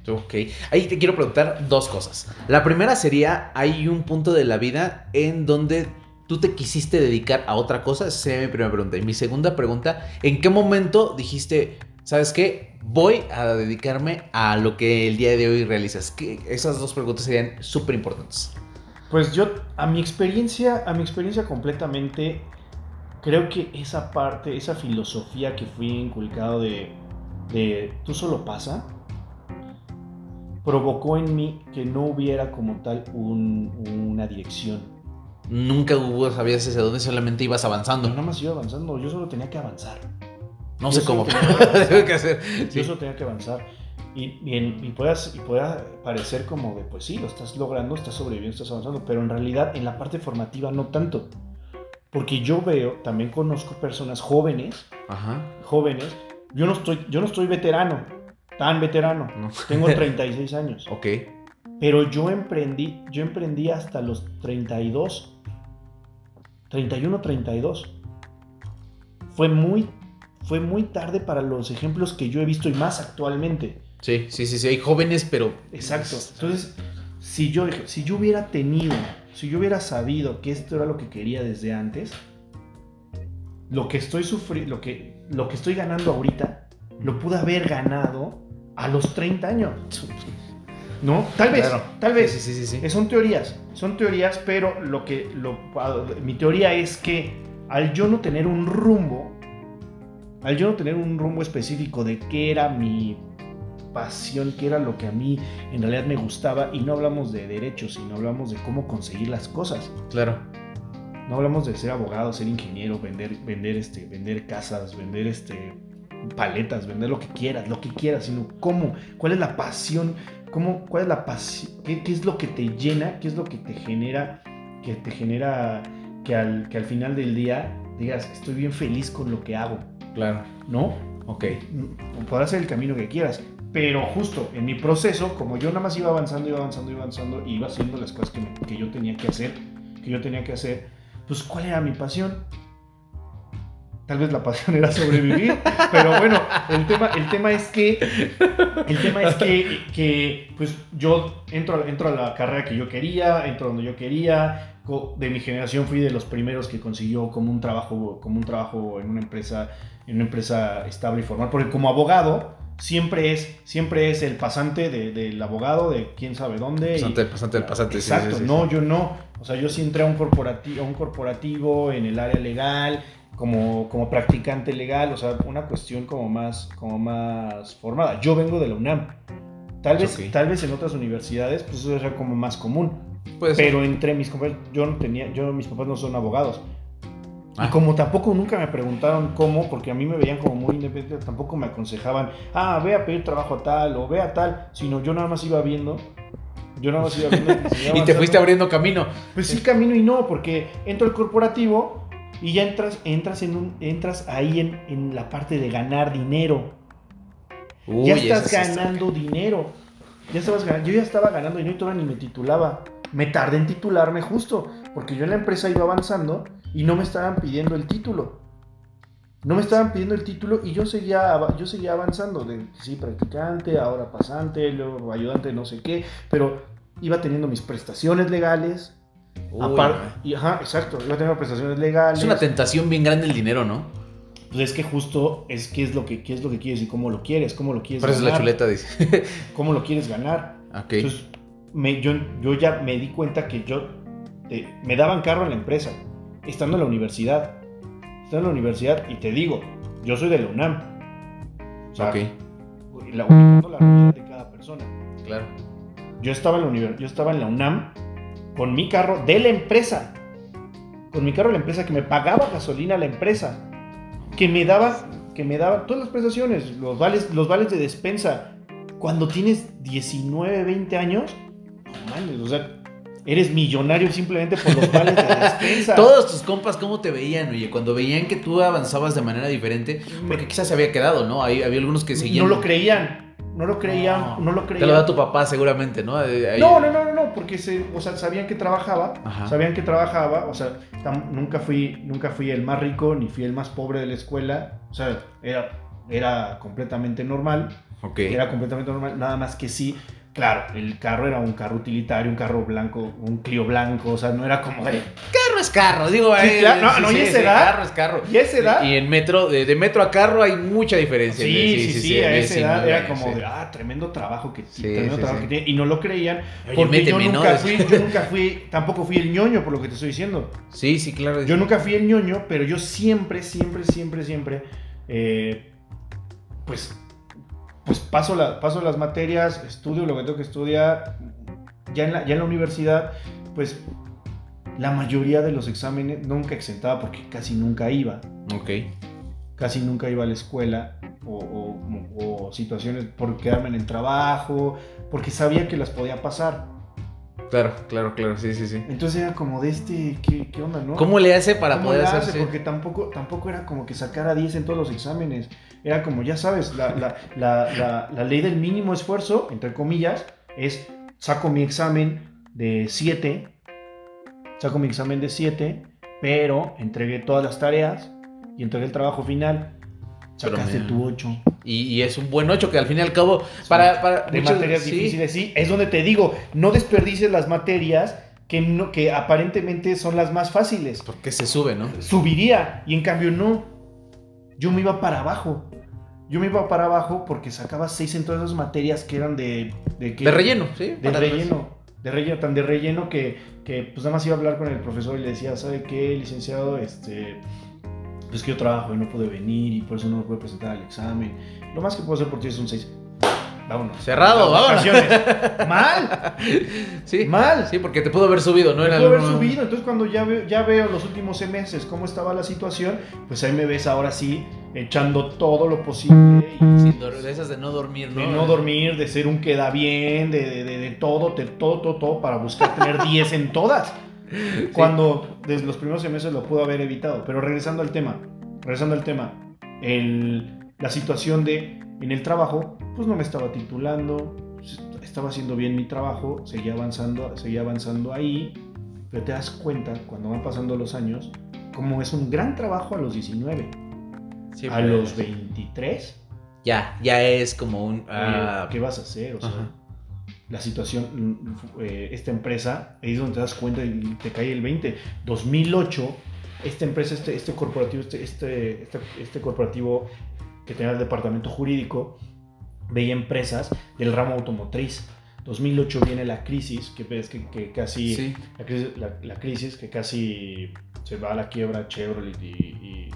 Ok. Ahí te quiero preguntar dos cosas. La primera sería, hay un punto de la vida en donde tú te quisiste dedicar a otra cosa. Esa sería mi primera pregunta. Y mi segunda pregunta, ¿en qué momento dijiste, sabes qué? Voy a dedicarme a lo que el día de hoy realizas. Esas dos preguntas serían súper importantes. Pues yo, a mi experiencia, a mi experiencia completamente, creo que esa parte, esa filosofía que fui inculcado de, de tú solo pasa, provocó en mí que no hubiera como tal un- una dirección. Nunca hubo, sabías hacia dónde, solamente ibas avanzando. Yo nada más iba avanzando, yo solo tenía que avanzar. No Yo sé cómo, tenía que que hacer. Sí. Yo solo tenía que avanzar. Y, y, en- y puedas, y pueda parecer como de, pues sí, lo estás logrando, estás sobreviviendo, estás avanzando, pero en realidad en la parte formativa no tanto. Porque yo veo, también conozco personas jóvenes, Ajá. jóvenes, yo no estoy, yo no estoy veterano, tan veterano, No. tengo 36 años, Ok. pero yo emprendí, yo emprendí hasta los 32, 31, 32. Fue muy, fue muy tarde para los ejemplos que yo he visto y más actualmente. Sí, sí, sí, sí. Hay jóvenes, pero. Exacto. Entonces, si yo, si yo hubiera tenido, si yo hubiera sabido que esto era lo que quería desde antes, lo que estoy sufriendo, lo que, lo que estoy ganando ahorita, lo pude haber ganado a los 30 años. ¿No? Tal vez, Claro. tal vez. Sí, sí, sí, sí. Son teorías, son teorías, pero lo que lo, mi teoría es que al yo no tener un rumbo, al yo no tener un rumbo específico de qué era mi pasión, qué era lo que a mí en realidad me gustaba, y no hablamos de derechos, sino hablamos de cómo conseguir las cosas. Claro. No hablamos de ser abogado, ser ingeniero, vender, vender, este, vender casas, vender este, paletas, vender lo que quieras, lo que quieras, sino cómo, cuál es la pasión, cómo, cuál es la pasión, qué, qué es lo que te llena, qué es lo que te genera, que te genera que al, que al final del día digas, estoy bien feliz con lo que hago, Claro. ¿no? Ok. Podrás ser el camino que quieras, pero justo en mi proceso, como yo nada más iba avanzando, iba avanzando, iba avanzando, y iba haciendo las cosas que, me- que yo tenía que hacer, que yo tenía que hacer, pues ¿cuál era mi pasión? Tal vez la pasión era sobrevivir, pero bueno, el tema, el tema es que, el tema es que, que, pues yo entro, entro a la carrera que yo quería, entro donde yo quería, de mi generación fui de los primeros que consiguió como un trabajo, como un trabajo en una empresa, en una empresa estable y formal, porque como abogado siempre es, siempre es el pasante de- del abogado de quién sabe dónde. y- Pasante, pasante, el pasante. sí, Exacto, sí, sí, no, yo no. O sea, yo sí entré a un corporativo, a un corporativo en el área legal, como, como practicante legal, o sea, una cuestión como más, como más formada. Yo vengo de la UNAM. Tal vez, tal vez en otras universidades, pues eso era como más común. Puede ser. Pero entre mis compañeros, yo no tenía, yo, mis papás no son abogados. Ah. Y como tampoco nunca me preguntaron cómo, porque a mí me veían como muy independiente, tampoco me aconsejaban, ah, ve a pedir trabajo a tal o ve a tal, sino yo nada más iba viendo, yo nada más iba viendo. Y te fuiste abriendo camino. Pues sí, camino y no, porque entro al corporativo y ya entras, entras, en un, entras ahí en, en la parte de ganar dinero. Uy, ya estás sí está- ganando dinero. Ya estabas ganando. Yo ya estaba ganando dinero y todavía ni me titulaba. Me tardé en titularme justo, porque yo en la empresa iba avanzando y no me estaban pidiendo el título. No me estaban pidiendo el título y yo seguía, yo seguía avanzando. De, sí, practicante, ahora pasante, luego ayudante, no sé qué. Pero iba teniendo mis prestaciones legales. Uy, y, ajá, exacto. Iba teniendo prestaciones legales. Es una tentación bien grande el dinero, ¿no? Pues es que justo es qué es lo que, qué es lo que quieres y cómo lo quieres, cómo lo quieres Por eso es la ganar. chuleta, dice. cómo lo quieres ganar. ok. Entonces, me, yo, yo ya me di cuenta que yo me daban carro en la empresa, estando en la universidad. Estando en la universidad, y te digo, yo soy de la UNAM. O sea, ok. la, la realidad de cada persona. Claro. Yo estaba, en la yo estaba en la UNAM con mi carro de la empresa. con mi carro a la empresa, que me pagaba gasolina la empresa, que me daba, que me daba todas las prestaciones, los vales, los vales de despensa. Cuando tienes 19, 20 años, mames, o sea, eres millonario simplemente por los vales de despensa. Todos tus compas, ¿cómo te veían, oye? Cuando veían que tú avanzabas de manera diferente, porque quizás se había quedado, ¿no? Hay, había algunos que seguían. No lo creían, no lo creían, no, lo creían. Te lo da tu papá seguramente, ¿no? Ahí- No, no, no, no, no, porque se, o sea, sabían que trabajaba, Ajá. sabían que trabajaba, o sea, tam- nunca fui, nunca fui el más rico ni fui el más pobre de la escuela, o sea, era, era completamente normal, Ok. era completamente normal, nada más que sí, claro, el carro era un carro utilitario, un carro blanco, un Clio blanco, o sea, no era como de, Carro es carro, digo. Sí, eh, claro, no, no, y esa edad- Carro es carro. ¿y esa edad? Y en metro, de, de metro a carro hay mucha diferencia. Sí, sí, sí, a esa edad 19 era como sí. de, ah, tremendo trabajo que Sí, tremendo sí, trabajo sí. que tiene, y no lo creían, Oye, porque yo méteme, ¿no? nunca fui, yo nunca fui, tampoco fui el ñoño por lo que te estoy diciendo. Sí, sí, claro. Yo nunca fui el ñoño, pero yo siempre, siempre, siempre, siempre, eh, pues, pues paso, la, paso las materias, estudio lo que tengo que estudiar. Ya en la, ya en la universidad, pues la mayoría de los exámenes nunca exentaba porque casi nunca iba. Ok. Casi nunca iba a la escuela o, o- o situaciones por quedarme en el trabajo, porque sabía que las podía pasar. Claro, claro, claro. Sí, sí, sí. Entonces era como de este, ¿qué, qué onda, no? ¿Cómo le hace para ¿Cómo poder le hacer hace? sí? Porque tampoco, tampoco era como que sacara 10 en todos los exámenes. Era como, ya sabes, la, la- la- la- ley del mínimo esfuerzo, entre comillas, es saco mi examen de 7, saco mi examen de 7, pero entregué todas las tareas y entregué el trabajo final. Sacaste tu 8. Y, y es un buen 8 que al fin y al cabo, para, para de muchos- materias sí. difíciles, sí. Es donde te digo, no desperdicies las materias que, no, que aparentemente son las más fáciles. Porque se sube, ¿no? subiría y en cambio no. Yo me iba para abajo. Yo me iba para abajo porque sacaba seis en todas esas materias que eran de... ¿De, qué? De relleno, sí. De relleno. De relleno, tan de relleno que, que pues nada más iba a hablar con el profesor y le decía, ¿sabe qué, licenciado? Este, pues que yo trabajo y no pude venir y por eso no me pude presentar al examen. Lo más que puedo hacer por ti es un 6. Vámonos. Cerrado, vámonos. Mal, Sí. mal. Sí, porque te pudo haber subido, ¿no? Pudo haber subido, entonces cuando ya veo, ya veo los últimos meses cómo estaba la situación, pues ahí me ves ahora sí echando todo lo posible y Sin de esas de no dormir, ¿no? de no dormir, de ser un queda bien, de, de, de- de todo, de todo, todo, todo, para buscar tener 10 en todas. Cuando desde los primeros semestres lo pudo haber evitado. Pero regresando al tema, regresando al tema, el- la situación de en el trabajo, pues no me estaba titulando, estaba haciendo bien mi trabajo, seguía avanzando, seguía avanzando ahí, pero te das cuenta cuando van pasando los años, como es un gran trabajo a los 19, Sí, a pues, los 23. Ya, ya es como un. Ah, ¿qué vas a hacer? O sea, Ajá. la situación, eh, esta empresa, ahí es donde te das cuenta y te cae el 20. 2008, esta empresa, este, este corporativo, este, este, este, este corporativo que tenía el departamento jurídico, veía empresas del ramo automotriz. 2008 viene la crisis, que ves que, que casi, sí. la, crisis, la- la crisis que casi se va a la quiebra Chevrolet y, y,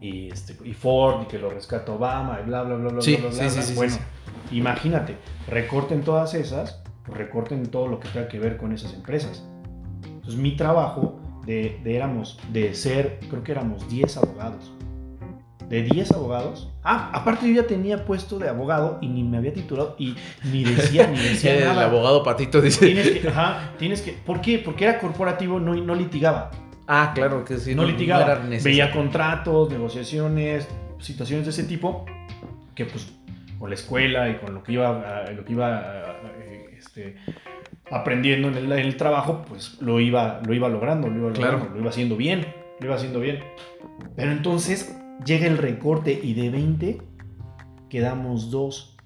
y, y, este, y Ford y que lo rescata Obama y bla, bla, bla, bla, Sí, bla, bla, sí, bla, Bueno, imagínate, recorten todas esas, recorten todo lo que tenga que ver con esas empresas. Entonces mi trabajo de, de éramos, de ser, creo que éramos 10 abogados. De 10 abogados. Ah, aparte yo ya tenía puesto de abogado y ni me había titulado y ni decía, ni decía el nada. abogado patito dice. Tienes que, ajá, tienes que, ¿por qué? Porque era corporativo, no, no litigaba. Ah, claro que sí. no, litigaba. era necesario. Veía contratos, negociaciones, situaciones de ese tipo, que pues con la escuela y con lo que iba, lo que iba a- este, aprendiendo en el, en el trabajo, pues lo iba, lo iba logrando, lo iba Claro. logrando, lo iba haciendo bien, lo iba haciendo bien. Pero entonces llega el recorte y de 20 quedamos dos.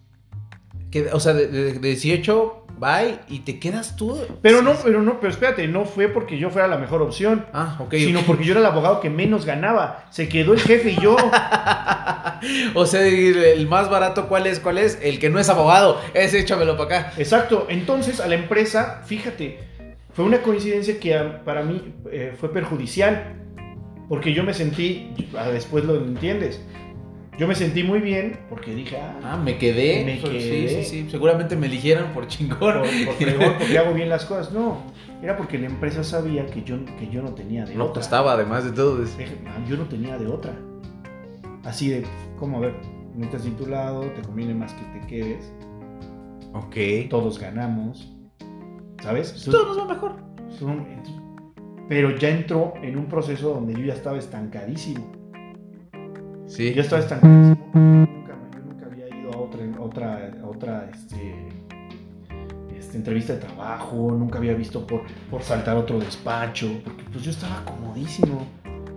Que, o sea, de, de- de 18, bye, y te quedas tú. Pero no, pero no, pero espérate, no fue porque yo fuera la mejor opción. Ah, ok. sino porque yo era el abogado que menos ganaba. Se quedó el jefe y yo. o sea, el más barato, ¿cuál es? ¿Cuál es? El que no es abogado. Ese échamelo para acá. Exacto. Entonces a la empresa, fíjate, fue una coincidencia que a- para mí eh, fue perjudicial. Porque yo me sentí, ah, después lo entiendes, Yo me sentí muy bien porque dije, ah, Ah, me quedé. Me Sí, quedé. Sí, sí, Seguramente me eligieron por chingón. por, por fregón, porque hago bien las cosas. No, era porque la empresa sabía que yo, que yo no tenía de No otra. costaba, además de todo. es- Dije, "Man, yo no tenía de otra. Así de, ¿cómo? A ver, no estás sin tu lado, te conviene más que te quedes. Ok. Todos ganamos. ¿Sabes? Pues Todo nos va mejor. Son- Pero ya entró en un proceso donde yo ya estaba estancadísimo. Sí. Yo estaba estancadísimo. Yo nunca, yo nunca había ido a otra, otra, otra este, este, entrevista de trabajo, nunca había visto por, por saltar otro despacho, porque pues yo estaba comodísimo.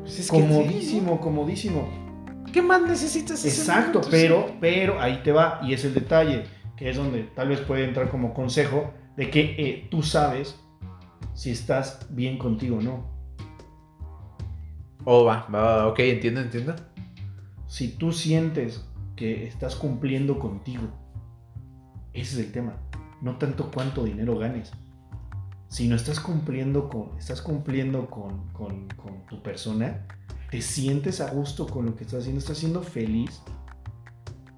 Pues es que comodísimo, comodísimo. sí. ¿Qué más necesitas? Exacto, momento? pero, pero ahí te va, y es el detalle, que es donde tal vez puede entrar como consejo de que eh, tú sabes si estás bien contigo o no. Oh, va, va, va, ok, entiendo, entiendo. Si tú sientes que estás cumpliendo contigo, ese es el tema. No tanto cuánto dinero ganes. Si no estás cumpliendo con, estás cumpliendo con, con- con tu persona, te sientes a gusto con lo que estás haciendo, estás siendo feliz.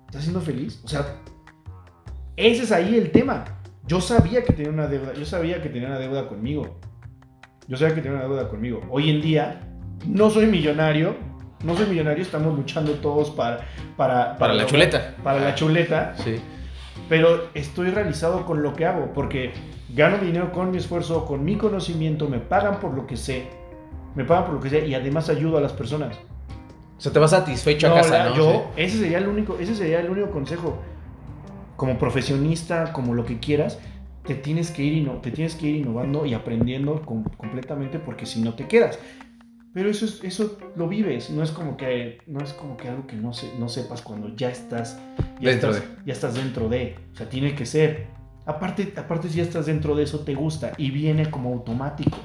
¿Estás siendo feliz? O sea, ese es ahí el tema. Yo sabía que tenía una deuda, yo sabía que tenía una deuda conmigo. Yo sabía que tenía una deuda conmigo. Hoy en día, no soy millonario, no soy millonario, estamos luchando todos para... Para, Para la chuleta. Para la chuleta, Sí. pero estoy realizado con lo que hago, porque gano dinero con mi esfuerzo, con mi conocimiento, me pagan por lo que sé, me pagan por lo que sé y además ayudo a las personas. O sea, te vas satisfecho No, a casa, la- ¿no? Yo, ese sería el único, ese sería el único consejo. Como profesionista, como lo que quieras, te tienes que ir, te tienes que ir innovando y aprendiendo com- completamente porque si no te quedas. Pero eso, es- eso lo vives, no es como que, no es como que algo que no, se, no sepas cuando ya estás, ya Dentro estás, ya estás dentro de. O sea, tiene que ser. Aparte, aparte si ya estás dentro de eso, te gusta y viene como automático.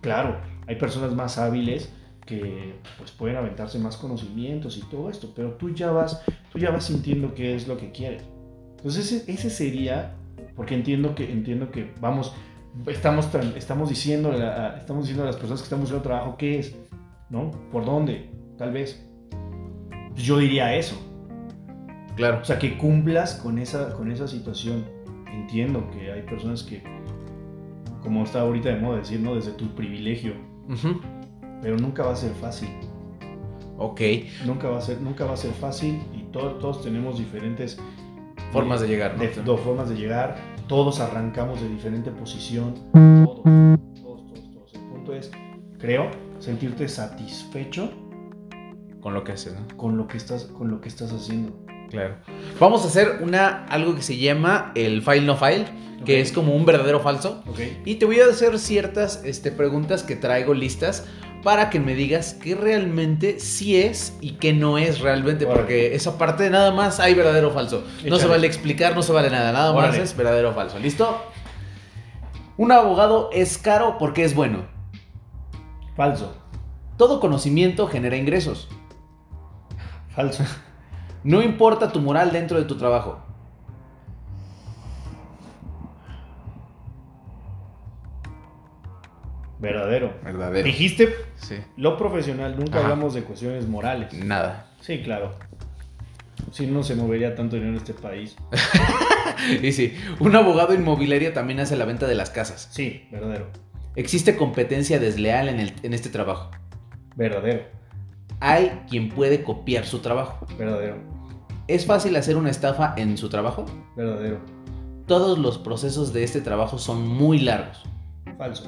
Claro, hay personas más hábiles que pues pueden aventarse más conocimientos y todo esto, pero tú ya vas, tú ya vas sintiendo qué es lo que quieres. Entonces ese, ese sería, porque entiendo que, entiendo que vamos, estamos, estamos diciendo, a, estamos diciendo a las personas que están buscando trabajo qué es, ¿no? ¿Por dónde? Tal vez. Pues yo diría eso. Claro. O sea, que cumplas con esa, con esa situación. Entiendo que hay personas que, como está ahorita de moda decir, ¿no? Desde tu privilegio. Ujú. Pero nunca va a ser fácil. Ok. Nunca va a ser, nunca va a ser fácil y to- todos tenemos diferentes Formas de llegar, ¿no? de- dos formas de llegar. Todos arrancamos de diferente posición. Todos, todos, todos, todos. El punto es, creo, sentirte satisfecho Con lo que haces, ¿no? con lo que estás, con lo que estás haciendo. Claro. Vamos a hacer una, algo que se llama el file no file, que Ok. es como un verdadero falso. ¿Ok? Y te voy a hacer ciertas este, preguntas que traigo listas para que me digas qué realmente sí es y qué no es realmente. Órale. Porque esa parte nada más hay verdadero o falso. No se vale explicar, no se vale nada. Nada más es verdadero o falso. ¿Listo? Un abogado es caro porque es bueno. Falso. Todo conocimiento genera ingresos. Falso. No importa tu moral dentro de tu trabajo. Verdadero. Verdadero. Dijiste Sí. lo profesional, nunca Ajá. hablamos de cuestiones morales. Nada. Sí, claro. Si no se movería tanto dinero en este país. Y sí, un abogado inmobiliario también hace la venta de las casas. Sí, verdadero. Existe competencia desleal en, el- en este trabajo. Verdadero. Hay quien puede copiar su trabajo. Verdadero. ¿Es fácil hacer una estafa en su trabajo? Verdadero. Todos los procesos de este trabajo son muy largos. Falso.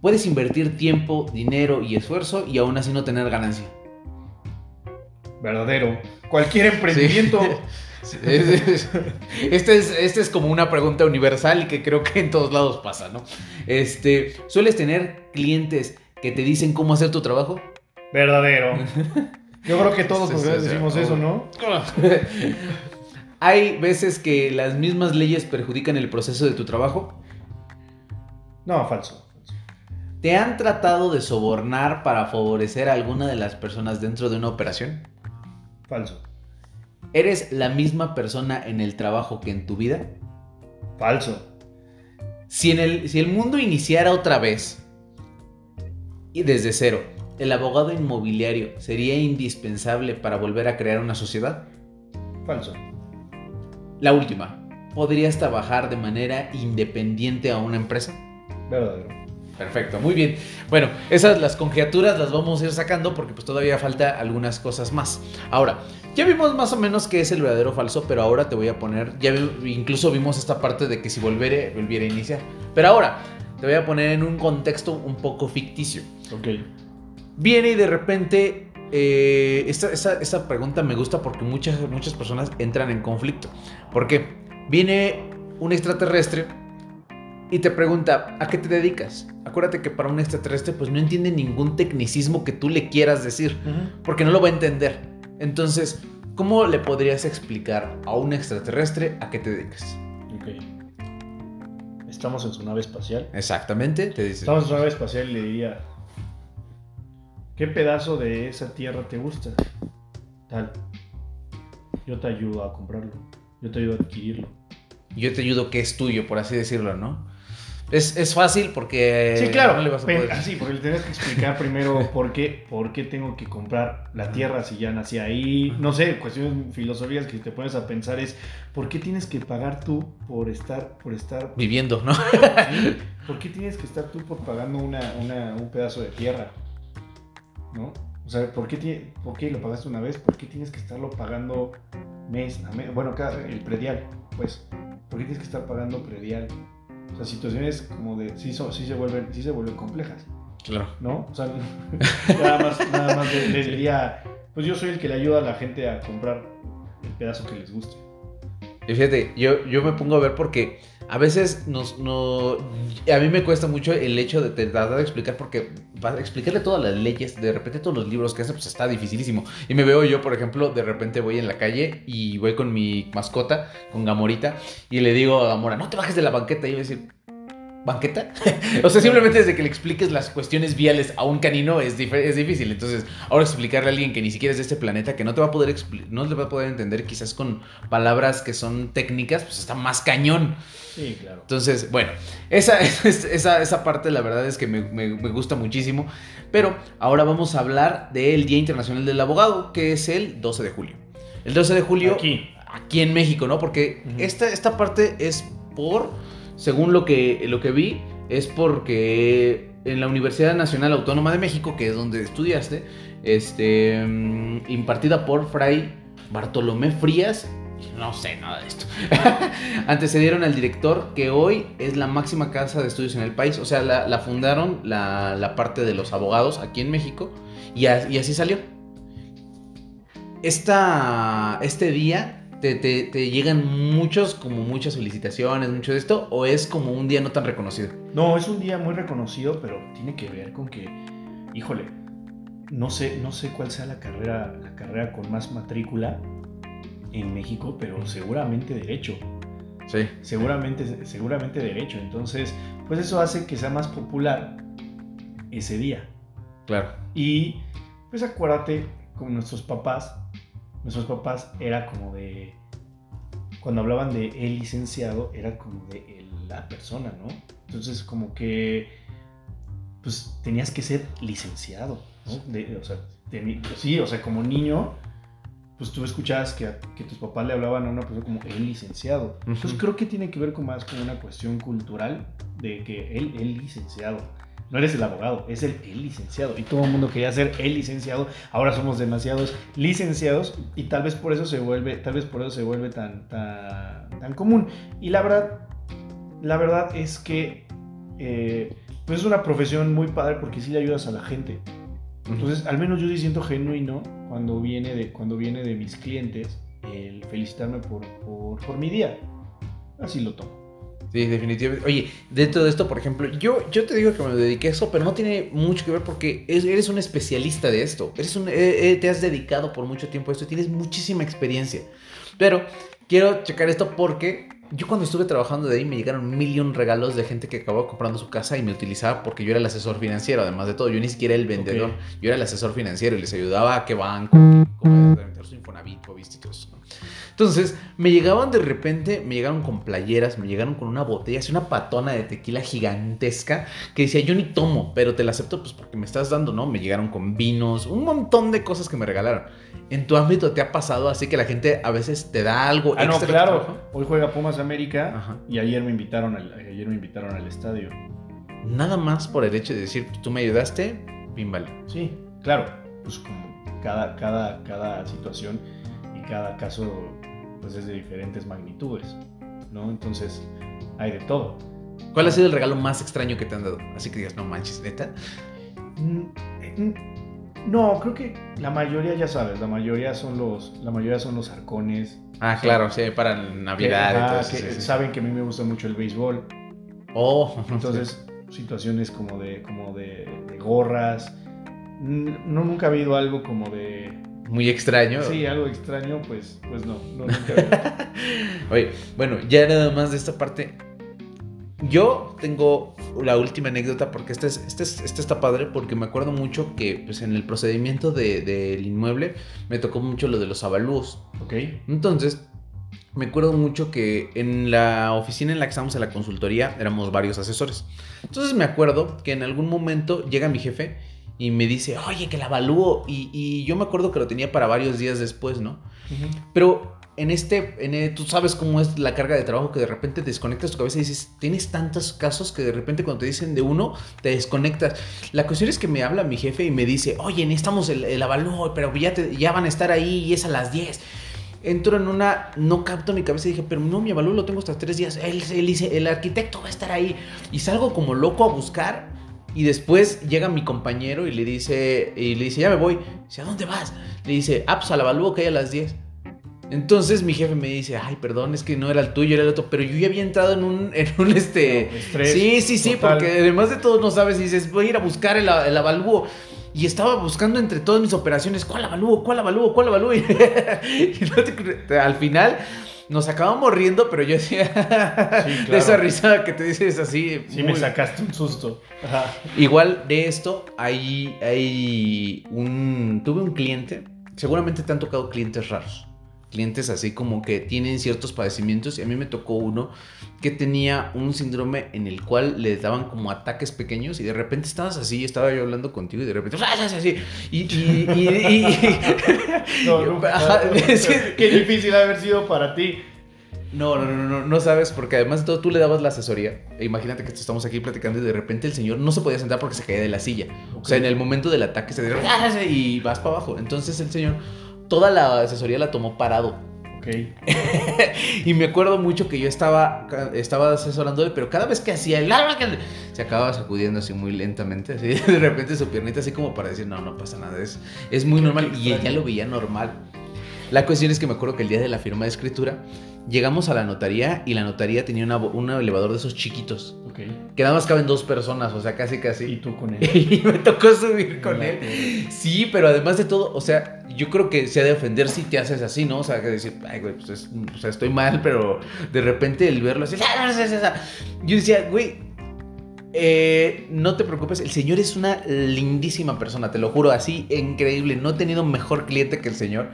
Puedes invertir tiempo, dinero y esfuerzo y aún así no tener ganancia. Verdadero. Cualquier emprendimiento. Sí, es- es- Este es, este es como una pregunta universal que creo que en todos lados pasa, ¿no? Este, ¿Sueles tener clientes que te dicen cómo hacer tu trabajo? Verdadero. Yo creo que todos Sí, sí, decimos eso, ¿no? ¿Hay veces que las mismas leyes perjudican el proceso de tu trabajo? No, falso. ¿Te han tratado de sobornar para favorecer a alguna de las personas dentro de una operación? Falso. ¿Eres la misma persona en el trabajo que en tu vida? Falso. Si, en el, si el mundo iniciara otra vez y desde cero ¿el abogado inmobiliario sería indispensable para volver a crear una sociedad? Falso. La última, ¿podrías trabajar de manera independiente a una empresa? Verdadero. Perfecto, muy bien. Bueno, esas las conjeturas las vamos a ir sacando porque pues todavía falta algunas cosas más. Ahora, ya vimos más o menos qué es el verdadero o falso, pero ahora te voy a poner, ya incluso vimos esta parte de que si volviera, volviera a iniciar. Pero ahora te voy a poner en un contexto un poco ficticio. Ok. Viene y de repente, eh, esta, esta- esta pregunta me gusta porque muchas, muchas personas entran en conflicto. ¿Por qué? Viene un extraterrestre y te pregunta, ¿a qué te dedicas? Acuérdate que para un extraterrestre pues no entiende ningún tecnicismo que tú le quieras decir, porque no lo va a entender. Entonces, ¿cómo le podrías explicar a un extraterrestre a qué te dedicas? Ok. Estamos en su nave espacial. Exactamente, te dice. Estamos en su nave espacial y le diría, ¿qué pedazo de esa tierra te gusta? Tal. Yo te ayudo a comprarlo. Yo te ayudo a adquirirlo. Yo te ayudo que es tuyo, por así decirlo, ¿no? Es, es fácil porque... Sí, claro. no le vas a poder- así, porque le tienes que explicar primero por qué, por qué tengo que comprar la tierra si ya nací ahí. No sé, cuestiones filosóficas que te pones a pensar es, ¿por qué tienes que pagar tú por estar, por estar, Viviendo, ¿no? sí? ¿Por qué tienes que estar tú por pagando una, una- un pedazo de tierra? ¿No? O sea, ¿por qué, ¿por qué lo pagaste una vez? ¿Por qué tienes que estarlo pagando mes a mes? Bueno, cada, el predial, pues. ¿Por qué tienes que estar pagando predial? O sea, situaciones como de, sí, son, sí, se, vuelven, sí se vuelven complejas. Claro. ¿no? O sea, nada más, nada más le- les diría, pues yo soy el que le ayuda a la gente a comprar el pedazo que les guste. Y fíjate, yo, yo me pongo a ver porque a veces nos, no, a mí me cuesta mucho el hecho de tratar de explicar porque para explicarle todas las leyes, de repente todos los libros que hace, pues está dificilísimo. Y me veo yo, por ejemplo, de repente voy en la calle y voy con mi mascota, con Gamorita, y le digo a Gamora, no te bajes de la banqueta. Y yo voy a decir, ¿banqueta? o sea, simplemente desde que le expliques las cuestiones viales a un canino es, es difícil. Entonces, ahora explicarle a alguien que ni siquiera es de este planeta, que no te va a poder no le va a poder entender quizás con palabras que son técnicas, pues está más cañón. Sí, claro. Entonces, bueno, esa, esa, esa parte la verdad es que me, me- me gusta muchísimo. Pero ahora vamos a hablar del Día Internacional del Abogado, que es el 12 de julio. El 12 de julio Aquí. aquí en México, ¿no? Porque esta, esta parte es por, según lo que, lo que vi, es porque en la Universidad Nacional Autónoma de México, que es donde estudiaste, este, mm, impartida por Fray Bartolomé Frías, no sé nada de esto, antecedieron al director que hoy es la máxima casa de estudios en el país, o sea, la, fundaron la, la parte de los abogados aquí en México y, y así salió. Esta, este día te, te- te llegan muchos, como muchas felicitaciones, mucho de esto, o es como un día no tan reconocido. No, es un día muy reconocido, pero tiene que ver con que, híjole, no sé, no sé cuál sea la carrera, la carrera con más matrícula en México, pero seguramente derecho. Sí. Seguramente, seguramente derecho. Entonces, pues eso hace que sea más popular ese día. Claro. Y pues acuérdate, con nuestros papás, nuestros papás era como de, cuando hablaban de el licenciado, era como de el- la persona, ¿no? Entonces como que, pues tenías que ser licenciado, ¿no? De- o sea, teni- sí, o sea, como niño, pues tú escuchabas que, que tus papás le hablaban a una persona como el licenciado. Entonces creo que tiene que ver con más con una cuestión cultural de que él, el licenciado. No eres el abogado, es el, el licenciado. Y todo el mundo quería ser el licenciado. Ahora somos demasiados licenciados y tal vez por eso se vuelve, tal vez por eso se vuelve tan, tan, tan común. Y la verdad, la verdad es que eh, pues es una profesión muy padre porque sí le ayudas a la gente. Entonces, al menos yo sí siento genuino cuando viene de, cuando viene de mis clientes el felicitarme por, por, por mi día. Así lo tomo. Sí, definitivamente. Oye, dentro de esto, por ejemplo, yo, yo te digo que me dediqué a eso, pero no tiene mucho que ver porque es- eres un especialista de esto. Eres un, eh, eh, te has dedicado por mucho tiempo a esto y tienes muchísima experiencia. Pero quiero checar esto porque yo cuando estuve trabajando de ahí me llegaron un millón regalos de gente que acabó comprando su casa y me utilizaba porque yo era el asesor financiero, además de todo. Yo ni siquiera era el vendedor, yo era el asesor financiero y les ayudaba a qué banco, tener su Infonavit, ¿viste? Y todo eso, ¿no? Entonces, me llegaban de repente, me llegaron con playeras, me llegaron con una botella, así una patona de tequila gigantesca que decía, yo ni tomo, pero te la acepto pues porque me estás dando, ¿no? Me llegaron con vinos, un montón de cosas que me regalaron. En tu ámbito te ha pasado así que la gente a veces te da algo Ah, no, extra claro. Hoy juega Pumas América Ajá. y ayer me invitaron al, ayer me invitaron al estadio. Nada más por el hecho de decir, tú me ayudaste, vale. Sí, claro. Pues como cada, cada, cada situación y cada caso pues es de diferentes magnitudes, ¿no? Entonces hay de todo. ¿Cuál ha sido el regalo más extraño que te han dado? Así que digas, no manches, neta. Mm, eh, mm, No, creo que la mayoría, ya sabes, la mayoría son los, la mayoría son los arcones. Ah, Sí. claro, sí, para Navidad que, y todo ajá, eso, que sí, sí. saben que a mí me gusta mucho el béisbol. Oh, Entonces, situaciones como de, como de, de gorras. No, nunca ha habido algo como de. Muy extraño. Sí, algo extraño, pues, pues no, no nunca. Oye, bueno, ya nada más de esta parte. Yo tengo la última anécdota porque esta, es, esta, es- esta está padre porque me acuerdo mucho que pues, en el procedimiento de- del inmueble me tocó mucho lo de los avalúos. ¿Ok? Entonces, me acuerdo mucho que en la oficina en la que estábamos en la consultoría éramos varios asesores. Entonces me acuerdo que en algún momento llega mi jefe y me dice, oye, que la avalúo. Y, y yo me acuerdo que lo tenía para varios días después, ¿no? Pero en este, en tú sabes cómo es la carga de trabajo que de repente te desconectas tu cabeza y dices, tienes tantos casos que de repente cuando te dicen de uno, te desconectas. La cuestión es que me habla mi jefe y me dice, oye, necesitamos el, el avalúo, pero ya, te- ya van a estar ahí y es a las 10. Entro en una, no capto mi cabeza y dije, pero no, mi avalúo lo tengo hasta tres días. Él, él dice, el arquitecto va a estar ahí. Y salgo como loco a buscar. Y después llega mi compañero y le dice, y le dice, ya me voy. Dice, ¿a dónde vas? Le dice, ah, pues al avalúo que hay a las 10. Entonces mi jefe me dice, ay, perdón, es que no era el tuyo, era el otro, pero yo ya había entrado en un, en un este... No, estrés sí, sí, sí, total. porque además de todo no sabes, y dices, voy a ir a buscar el, el avalúo. Y estaba buscando entre todas mis operaciones, ¿cuál avalúo? ¿Cuál avalúo? ¿Cuál avalúo? Y, al final nos acabamos riendo, pero yo decía, Sí, de esa risa que te dices así. Sí, muy- me sacaste un susto. Ajá. Igual de esto, hay, hay un. Tuve un cliente. Seguramente te han tocado clientes raros. Clientes así como que tienen ciertos padecimientos. Y a mí me tocó uno que tenía un síndrome en el cual le daban como ataques pequeños. Y de repente estabas así, estaba yo hablando contigo. Y de repente. así. Y. y, y- y- No, Yo- nunca- ajá, sí. Qué difícil ha haber sido para ti. No, no, no, no, no sabes, porque además de todo tú le dabas la asesoría. E imagínate que estamos aquí platicando y de repente el señor no se podía sentar porque se caía de la silla. O sea, en el momento del ataque se dio y vas para abajo. Entonces el señor, toda la asesoría la tomó parado. Ok. Y me acuerdo mucho que yo estaba, estaba asesorándole, pero cada vez que hacía el se acababa sacudiendo así muy lentamente. Así, de repente su piernita así como para decir, no, no pasa nada, es, es muy normal. Y ella lo veía normal. La cuestión es que me acuerdo que el día de la firma de escritura llegamos a la notaría y la notaría tenía una un elevador de esos chiquitos. Ok. Que nada más caben dos personas, o sea, casi Y casi. tú con él. Y me tocó subir con él. Sí, pero además de todo, o sea, yo creo que se ha de ofender si te haces así, ¿no? O sea, que decir, ay, güey, pues es- o sea, estoy mal, pero de repente el verlo así, "Ah, no, no, no, no". yo decía, güey, eh, no te preocupes, el señor es una lindísima persona, te lo juro, así, increíble. No he tenido mejor cliente que el señor.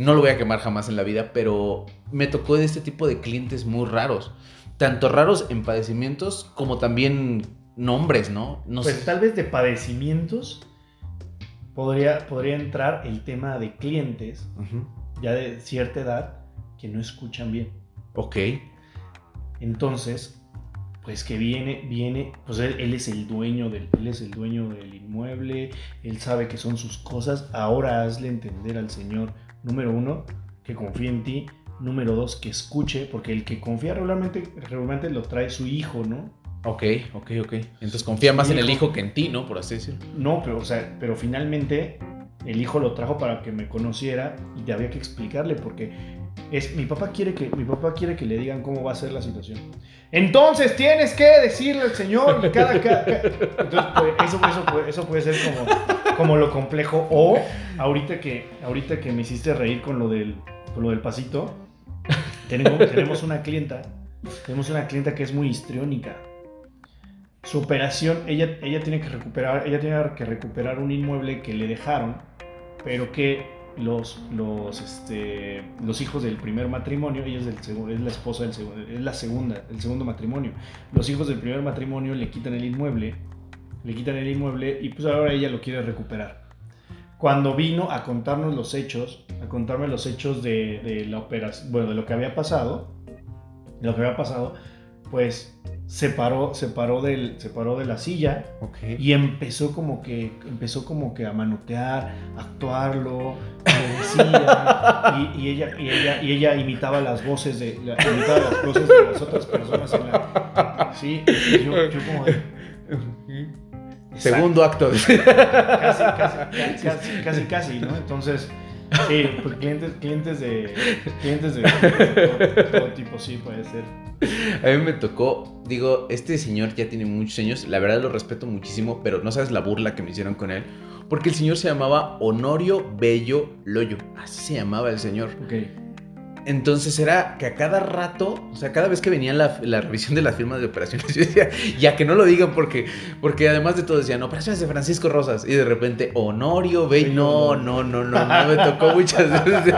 No lo voy a quemar jamás en la vida, pero me tocó de este tipo de clientes muy raros. Tanto raros en padecimientos como también nombres, ¿no? No Pues sé. tal vez de padecimientos podría, podría entrar el tema de clientes ya de cierta edad que no escuchan bien. Ok. Entonces, pues que viene, viene, pues él, él es el dueño del, él es el dueño del inmueble, él sabe que son sus cosas. Ahora hazle entender al señor, número uno, que confíe en ti. Número dos, que escuche, porque el que confía regularmente, regularmente lo trae su hijo, ¿no? Ok, ok, ok. Entonces confía más en el Hijo. que en ti, ¿no? Por así decirlo. No, pero, o sea, pero finalmente el hijo lo trajo para que me conociera y te había que explicarle porque es mi papá quiere que mi papá quiere que le digan cómo va a ser la situación. Entonces tienes que decirle al señor y cada, cada- cada- entonces pues, eso, eso, eso puede ser como, como lo complejo o ahorita que ahorita que me hiciste reír con lo del con lo del pasito tenemos, tenemos una clienta tenemos una clienta que es muy histriónica su operación, ella, ella tiene que recuperar, ella tiene que recuperar un inmueble que le dejaron, pero que los, los, este, los hijos del primer matrimonio, ella es, del, es la esposa del segundo, es la segunda, el segundo matrimonio. Los hijos del primer matrimonio le quitan el inmueble, le quitan el inmueble y pues ahora ella lo quiere recuperar. Cuando vino a contarnos los hechos, a contarme los hechos de, de la operación, bueno, de lo que había pasado, de lo que había pasado, pues se paró, se paró, del, se paró de la silla Ok. y empezó como que empezó como que a manotear, a actuarlo, decía, y, y ella, y, ella, y ella imitaba las voces de la- imitaba las voces de las otras personas en la sí, y yo, yo como de Segundo acto. casi, casi, casi, casi, casi, casi, ¿no? Entonces, sí, pues clientes, clientes de clientes de, de todo, todo tipo, sí puede ser. A mí me tocó, digo, este señor ya tiene muchos años, la verdad lo respeto muchísimo, pero no sabes la burla que me hicieron con él, porque el señor se llamaba Honorio Bello Loyo, así se llamaba el señor. Ok. Entonces era que a cada rato, o sea, cada vez que venía la, la revisión de las firmas de operaciones, yo decía, ya que no lo digan, porque, porque además de todo decían, operaciones de Francisco Rosas, y de repente, Honorio Bello, no, no, no, no, no, me tocó muchas veces.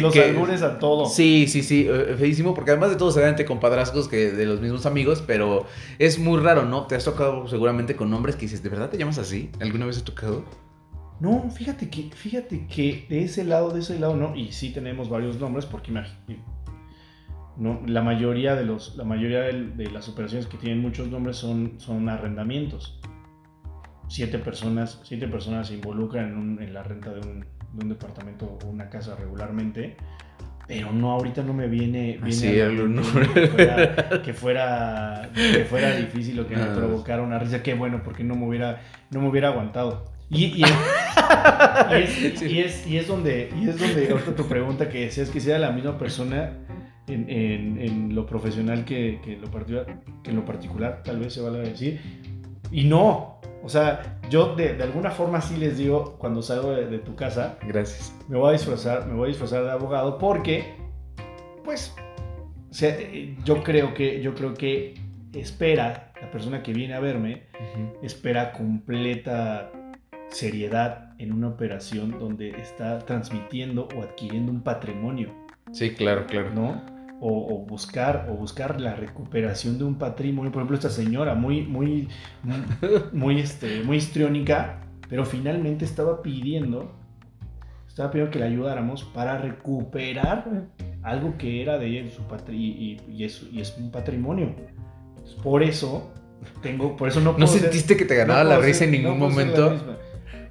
Los Que- albures a todo. Sí, sí, sí, eh, feísimo, porque además de todo se dan entre compadrazgos que de los mismos amigos, pero es muy raro, ¿no? Te has tocado seguramente con nombres que dices, ¿de verdad te llamas así? ¿Alguna vez has tocado? No, fíjate que, fíjate que de ese lado, de ese lado no, y sí tenemos varios nombres, porque imagi- no, la mayoría de los, la mayoría de, las operaciones que tienen muchos nombres son, son arrendamientos. Siete personas, siete personas se involucran en, un- en la renta de un, de un departamento o una casa regularmente, pero no, ahorita no me viene, viene Así, a la algún mente nombre. que fuera, que fuera, que fuera difícil o que me Ah. provocara una risa. Qué bueno, porque no me hubiera, no me hubiera aguantado. Y, y, y es, y, es, y es donde, y es donde ahorita tu pregunta que decías que sea la misma persona en, en- en lo profesional que, que en lo particular, que en lo particular, tal vez se vale decir. Y no, o sea, yo de, de alguna forma sí les digo cuando salgo de, de tu casa, Gracias. me voy a disfrazar, me voy a disfrazar de abogado porque, pues, o sea, yo creo que, yo creo que espera la persona que viene a verme espera completa seriedad en una operación donde está transmitiendo o adquiriendo un patrimonio, Sí, claro, claro. ¿no? O, o buscar o buscar la recuperación de un patrimonio. Por ejemplo, esta señora muy muy muy, muy, este muy histriónica, pero finalmente estaba pidiendo estaba pidiendo que le ayudáramos para recuperar algo que era de su patri y, y es, y es un patrimonio. Por eso tengo, por eso no ¿No puedo ser- sentiste que te ganaba no la risa ser- en ningún no la momento?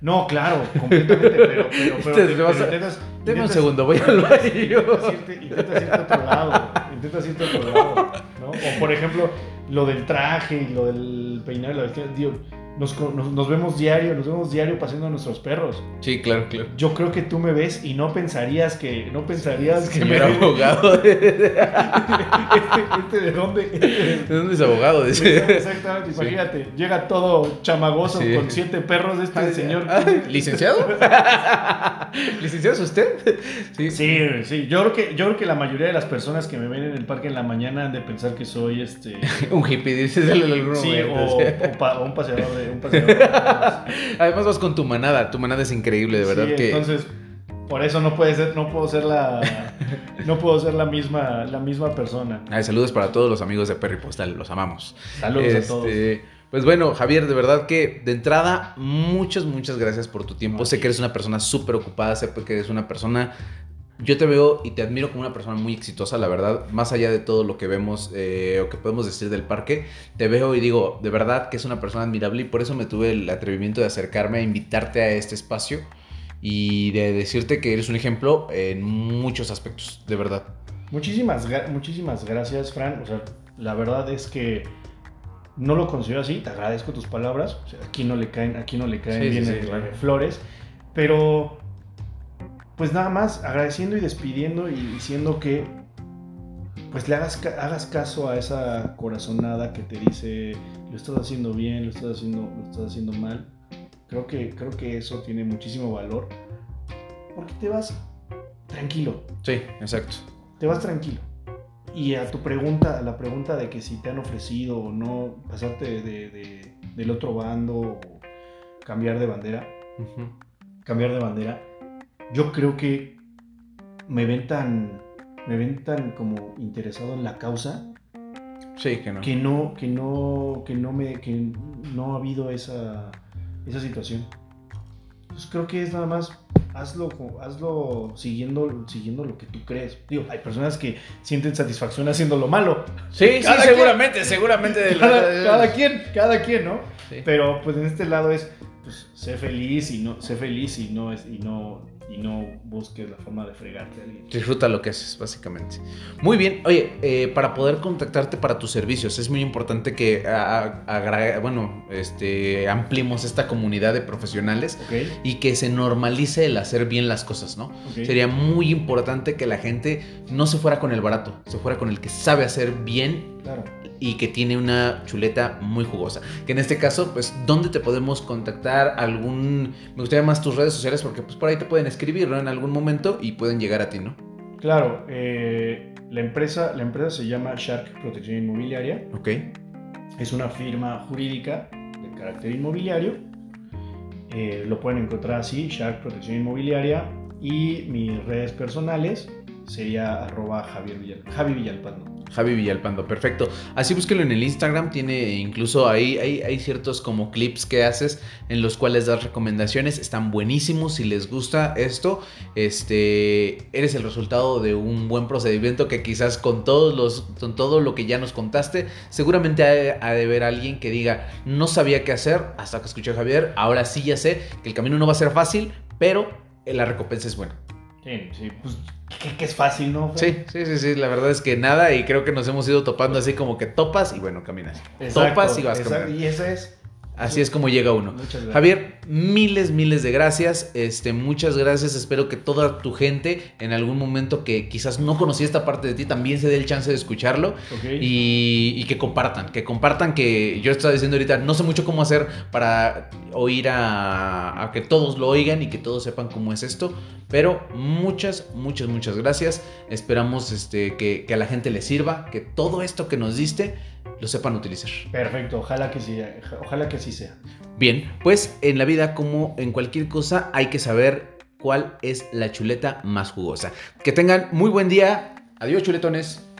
No, claro, completamente, pero, pero, pero, Te- pero vas a- intentas- Deme un segundo, voy al baño. Intentas irte, intentas irte a otro lado, intentas irte a otro lado, ¿no? O por ejemplo, lo del traje y lo del peinado y la vestimenta, digo, nos, nos, nos vemos diario, nos vemos diario paseando a nuestros perros. Sí, claro, claro. Yo creo que tú me ves y no pensarías que, no pensarías que Señor me... abogado. ¿De este, este de dónde, Este de- dónde es abogado? Dice. Exactamente, imagínate, llega todo chamagoso Sí. con siete perros de este señor. Ah, ¿Licenciado? ¿Licenciado es usted? Sí. Sí, sí, yo creo que yo creo que la mayoría de las personas que me ven en el parque en la mañana han de pensar que soy este Un hippie, dices sí, o, sí. o pa- o un paseador de un. Además vas con tu manada. Tu manada es increíble, de verdad Sí, que... entonces por eso no puede ser no puedo ser la no puedo ser la misma la misma persona. Ay, saludos para todos los amigos de Perry Postal, los amamos. Saludos a Este, todos. Pues bueno, Javier, de verdad que de entrada, muchas, muchas gracias por tu tiempo. Sé que eres una persona súper ocupada, sé que eres una persona... Yo te veo y te admiro como una persona muy exitosa, la verdad, más allá de todo lo que vemos eh, o que podemos decir del parque, te veo y digo, de verdad que es una persona admirable y por eso me tuve el atrevimiento de acercarme a invitarte a este espacio y de decirte que eres un ejemplo en muchos aspectos, de verdad. Muchísimas muchísimas gracias, Fran. O sea, la verdad es que no lo considero así, te agradezco tus palabras. O sea, aquí no le caen, aquí no le caen Sí, bien sí, claro. flores, pero pues nada más agradeciendo y despidiendo y diciendo que pues le hagas, hagas caso a esa corazonada que te dice lo estás haciendo bien, lo estás haciendo, lo estás haciendo mal. Creo que, creo que eso tiene muchísimo valor porque te vas tranquilo, Sí, exacto. te vas tranquilo. Y a tu pregunta, a la pregunta de que si te han ofrecido o no pasarte de, de- del otro bando o cambiar de bandera, cambiar de bandera, yo creo que me ven tan, me ven tan como interesado en la causa Sí, que no. que no, que no, que no me, que no ha habido esa, esa situación. Pues creo que es nada más hazlo, hazlo siguiendo, siguiendo lo que tú crees. Digo, hay personas que sienten satisfacción haciendo lo malo. Sí, sí, Cada seguramente, seguramente. de Cada, cada quien, cada quien, ¿no? Sí. Pero pues en este lado es, pues, sé feliz y no, sé feliz y no y no, y no busques la forma de fregarte a alguien. Disfruta lo que haces, básicamente. Muy bien. Oye, eh, para poder contactarte para tus servicios, es muy importante que a- bueno, este, ampliemos esta comunidad de profesionales y que se normalice el hacer bien las cosas, ¿no? Sería muy importante que la gente no se fuera con el barato, se fuera con el que sabe hacer bien Claro. Y que tiene una chuleta muy jugosa. Que en este caso, pues, ¿dónde te podemos contactar? Algún... Me gustaría más tus redes sociales porque pues por ahí te pueden escribir, ¿no? En algún momento y pueden llegar a ti, ¿no? Claro, eh, la, empresa, la empresa se llama Shark Protección Inmobiliaria. Ok. Es una firma jurídica de carácter inmobiliario. Eh, lo pueden encontrar así, Shark Protección Inmobiliaria. Y mis redes personales sería arroba Javier Villal- Javi Villalpando. Javi Villalpando, perfecto. Así búsquelo en el Instagram, tiene incluso ahí hay, ciertos como clips que haces en los cuales das recomendaciones, están buenísimos, si les gusta esto, este, eres el resultado de un buen procedimiento que quizás con todos los, con todo lo que ya nos contaste, seguramente ha, de haber alguien que diga, no sabía qué hacer hasta que escuché a Javier, ahora sí ya sé que el camino no va a ser fácil, pero la recompensa es buena. Sí, sí, pues que, que es fácil, ¿no? Sí, sí, sí, sí, la verdad es que nada y creo que nos hemos ido topando así como que topas y bueno, caminas. Exacto, topas y vas caminando. Y ese es. Así es como llega uno. Muchas gracias. Javier, miles, miles de gracias. Este, muchas gracias. Espero que toda tu gente en algún momento que quizás no conocía esta parte de ti también se dé el chance de escucharlo y, y que compartan, que compartan que yo estaba diciendo ahorita, no sé mucho cómo hacer para oír a, a que todos lo oigan y que todos sepan cómo es esto, pero muchas, muchas, muchas gracias. Esperamos este, que, que a la gente le sirva, que todo esto que nos diste lo sepan utilizar. Perfecto, ojalá que sí, ojalá que así sea. Bien, pues en la como en cualquier cosa hay que saber cuál es la chuleta más jugosa. Que tengan muy buen día. Adiós chuletones.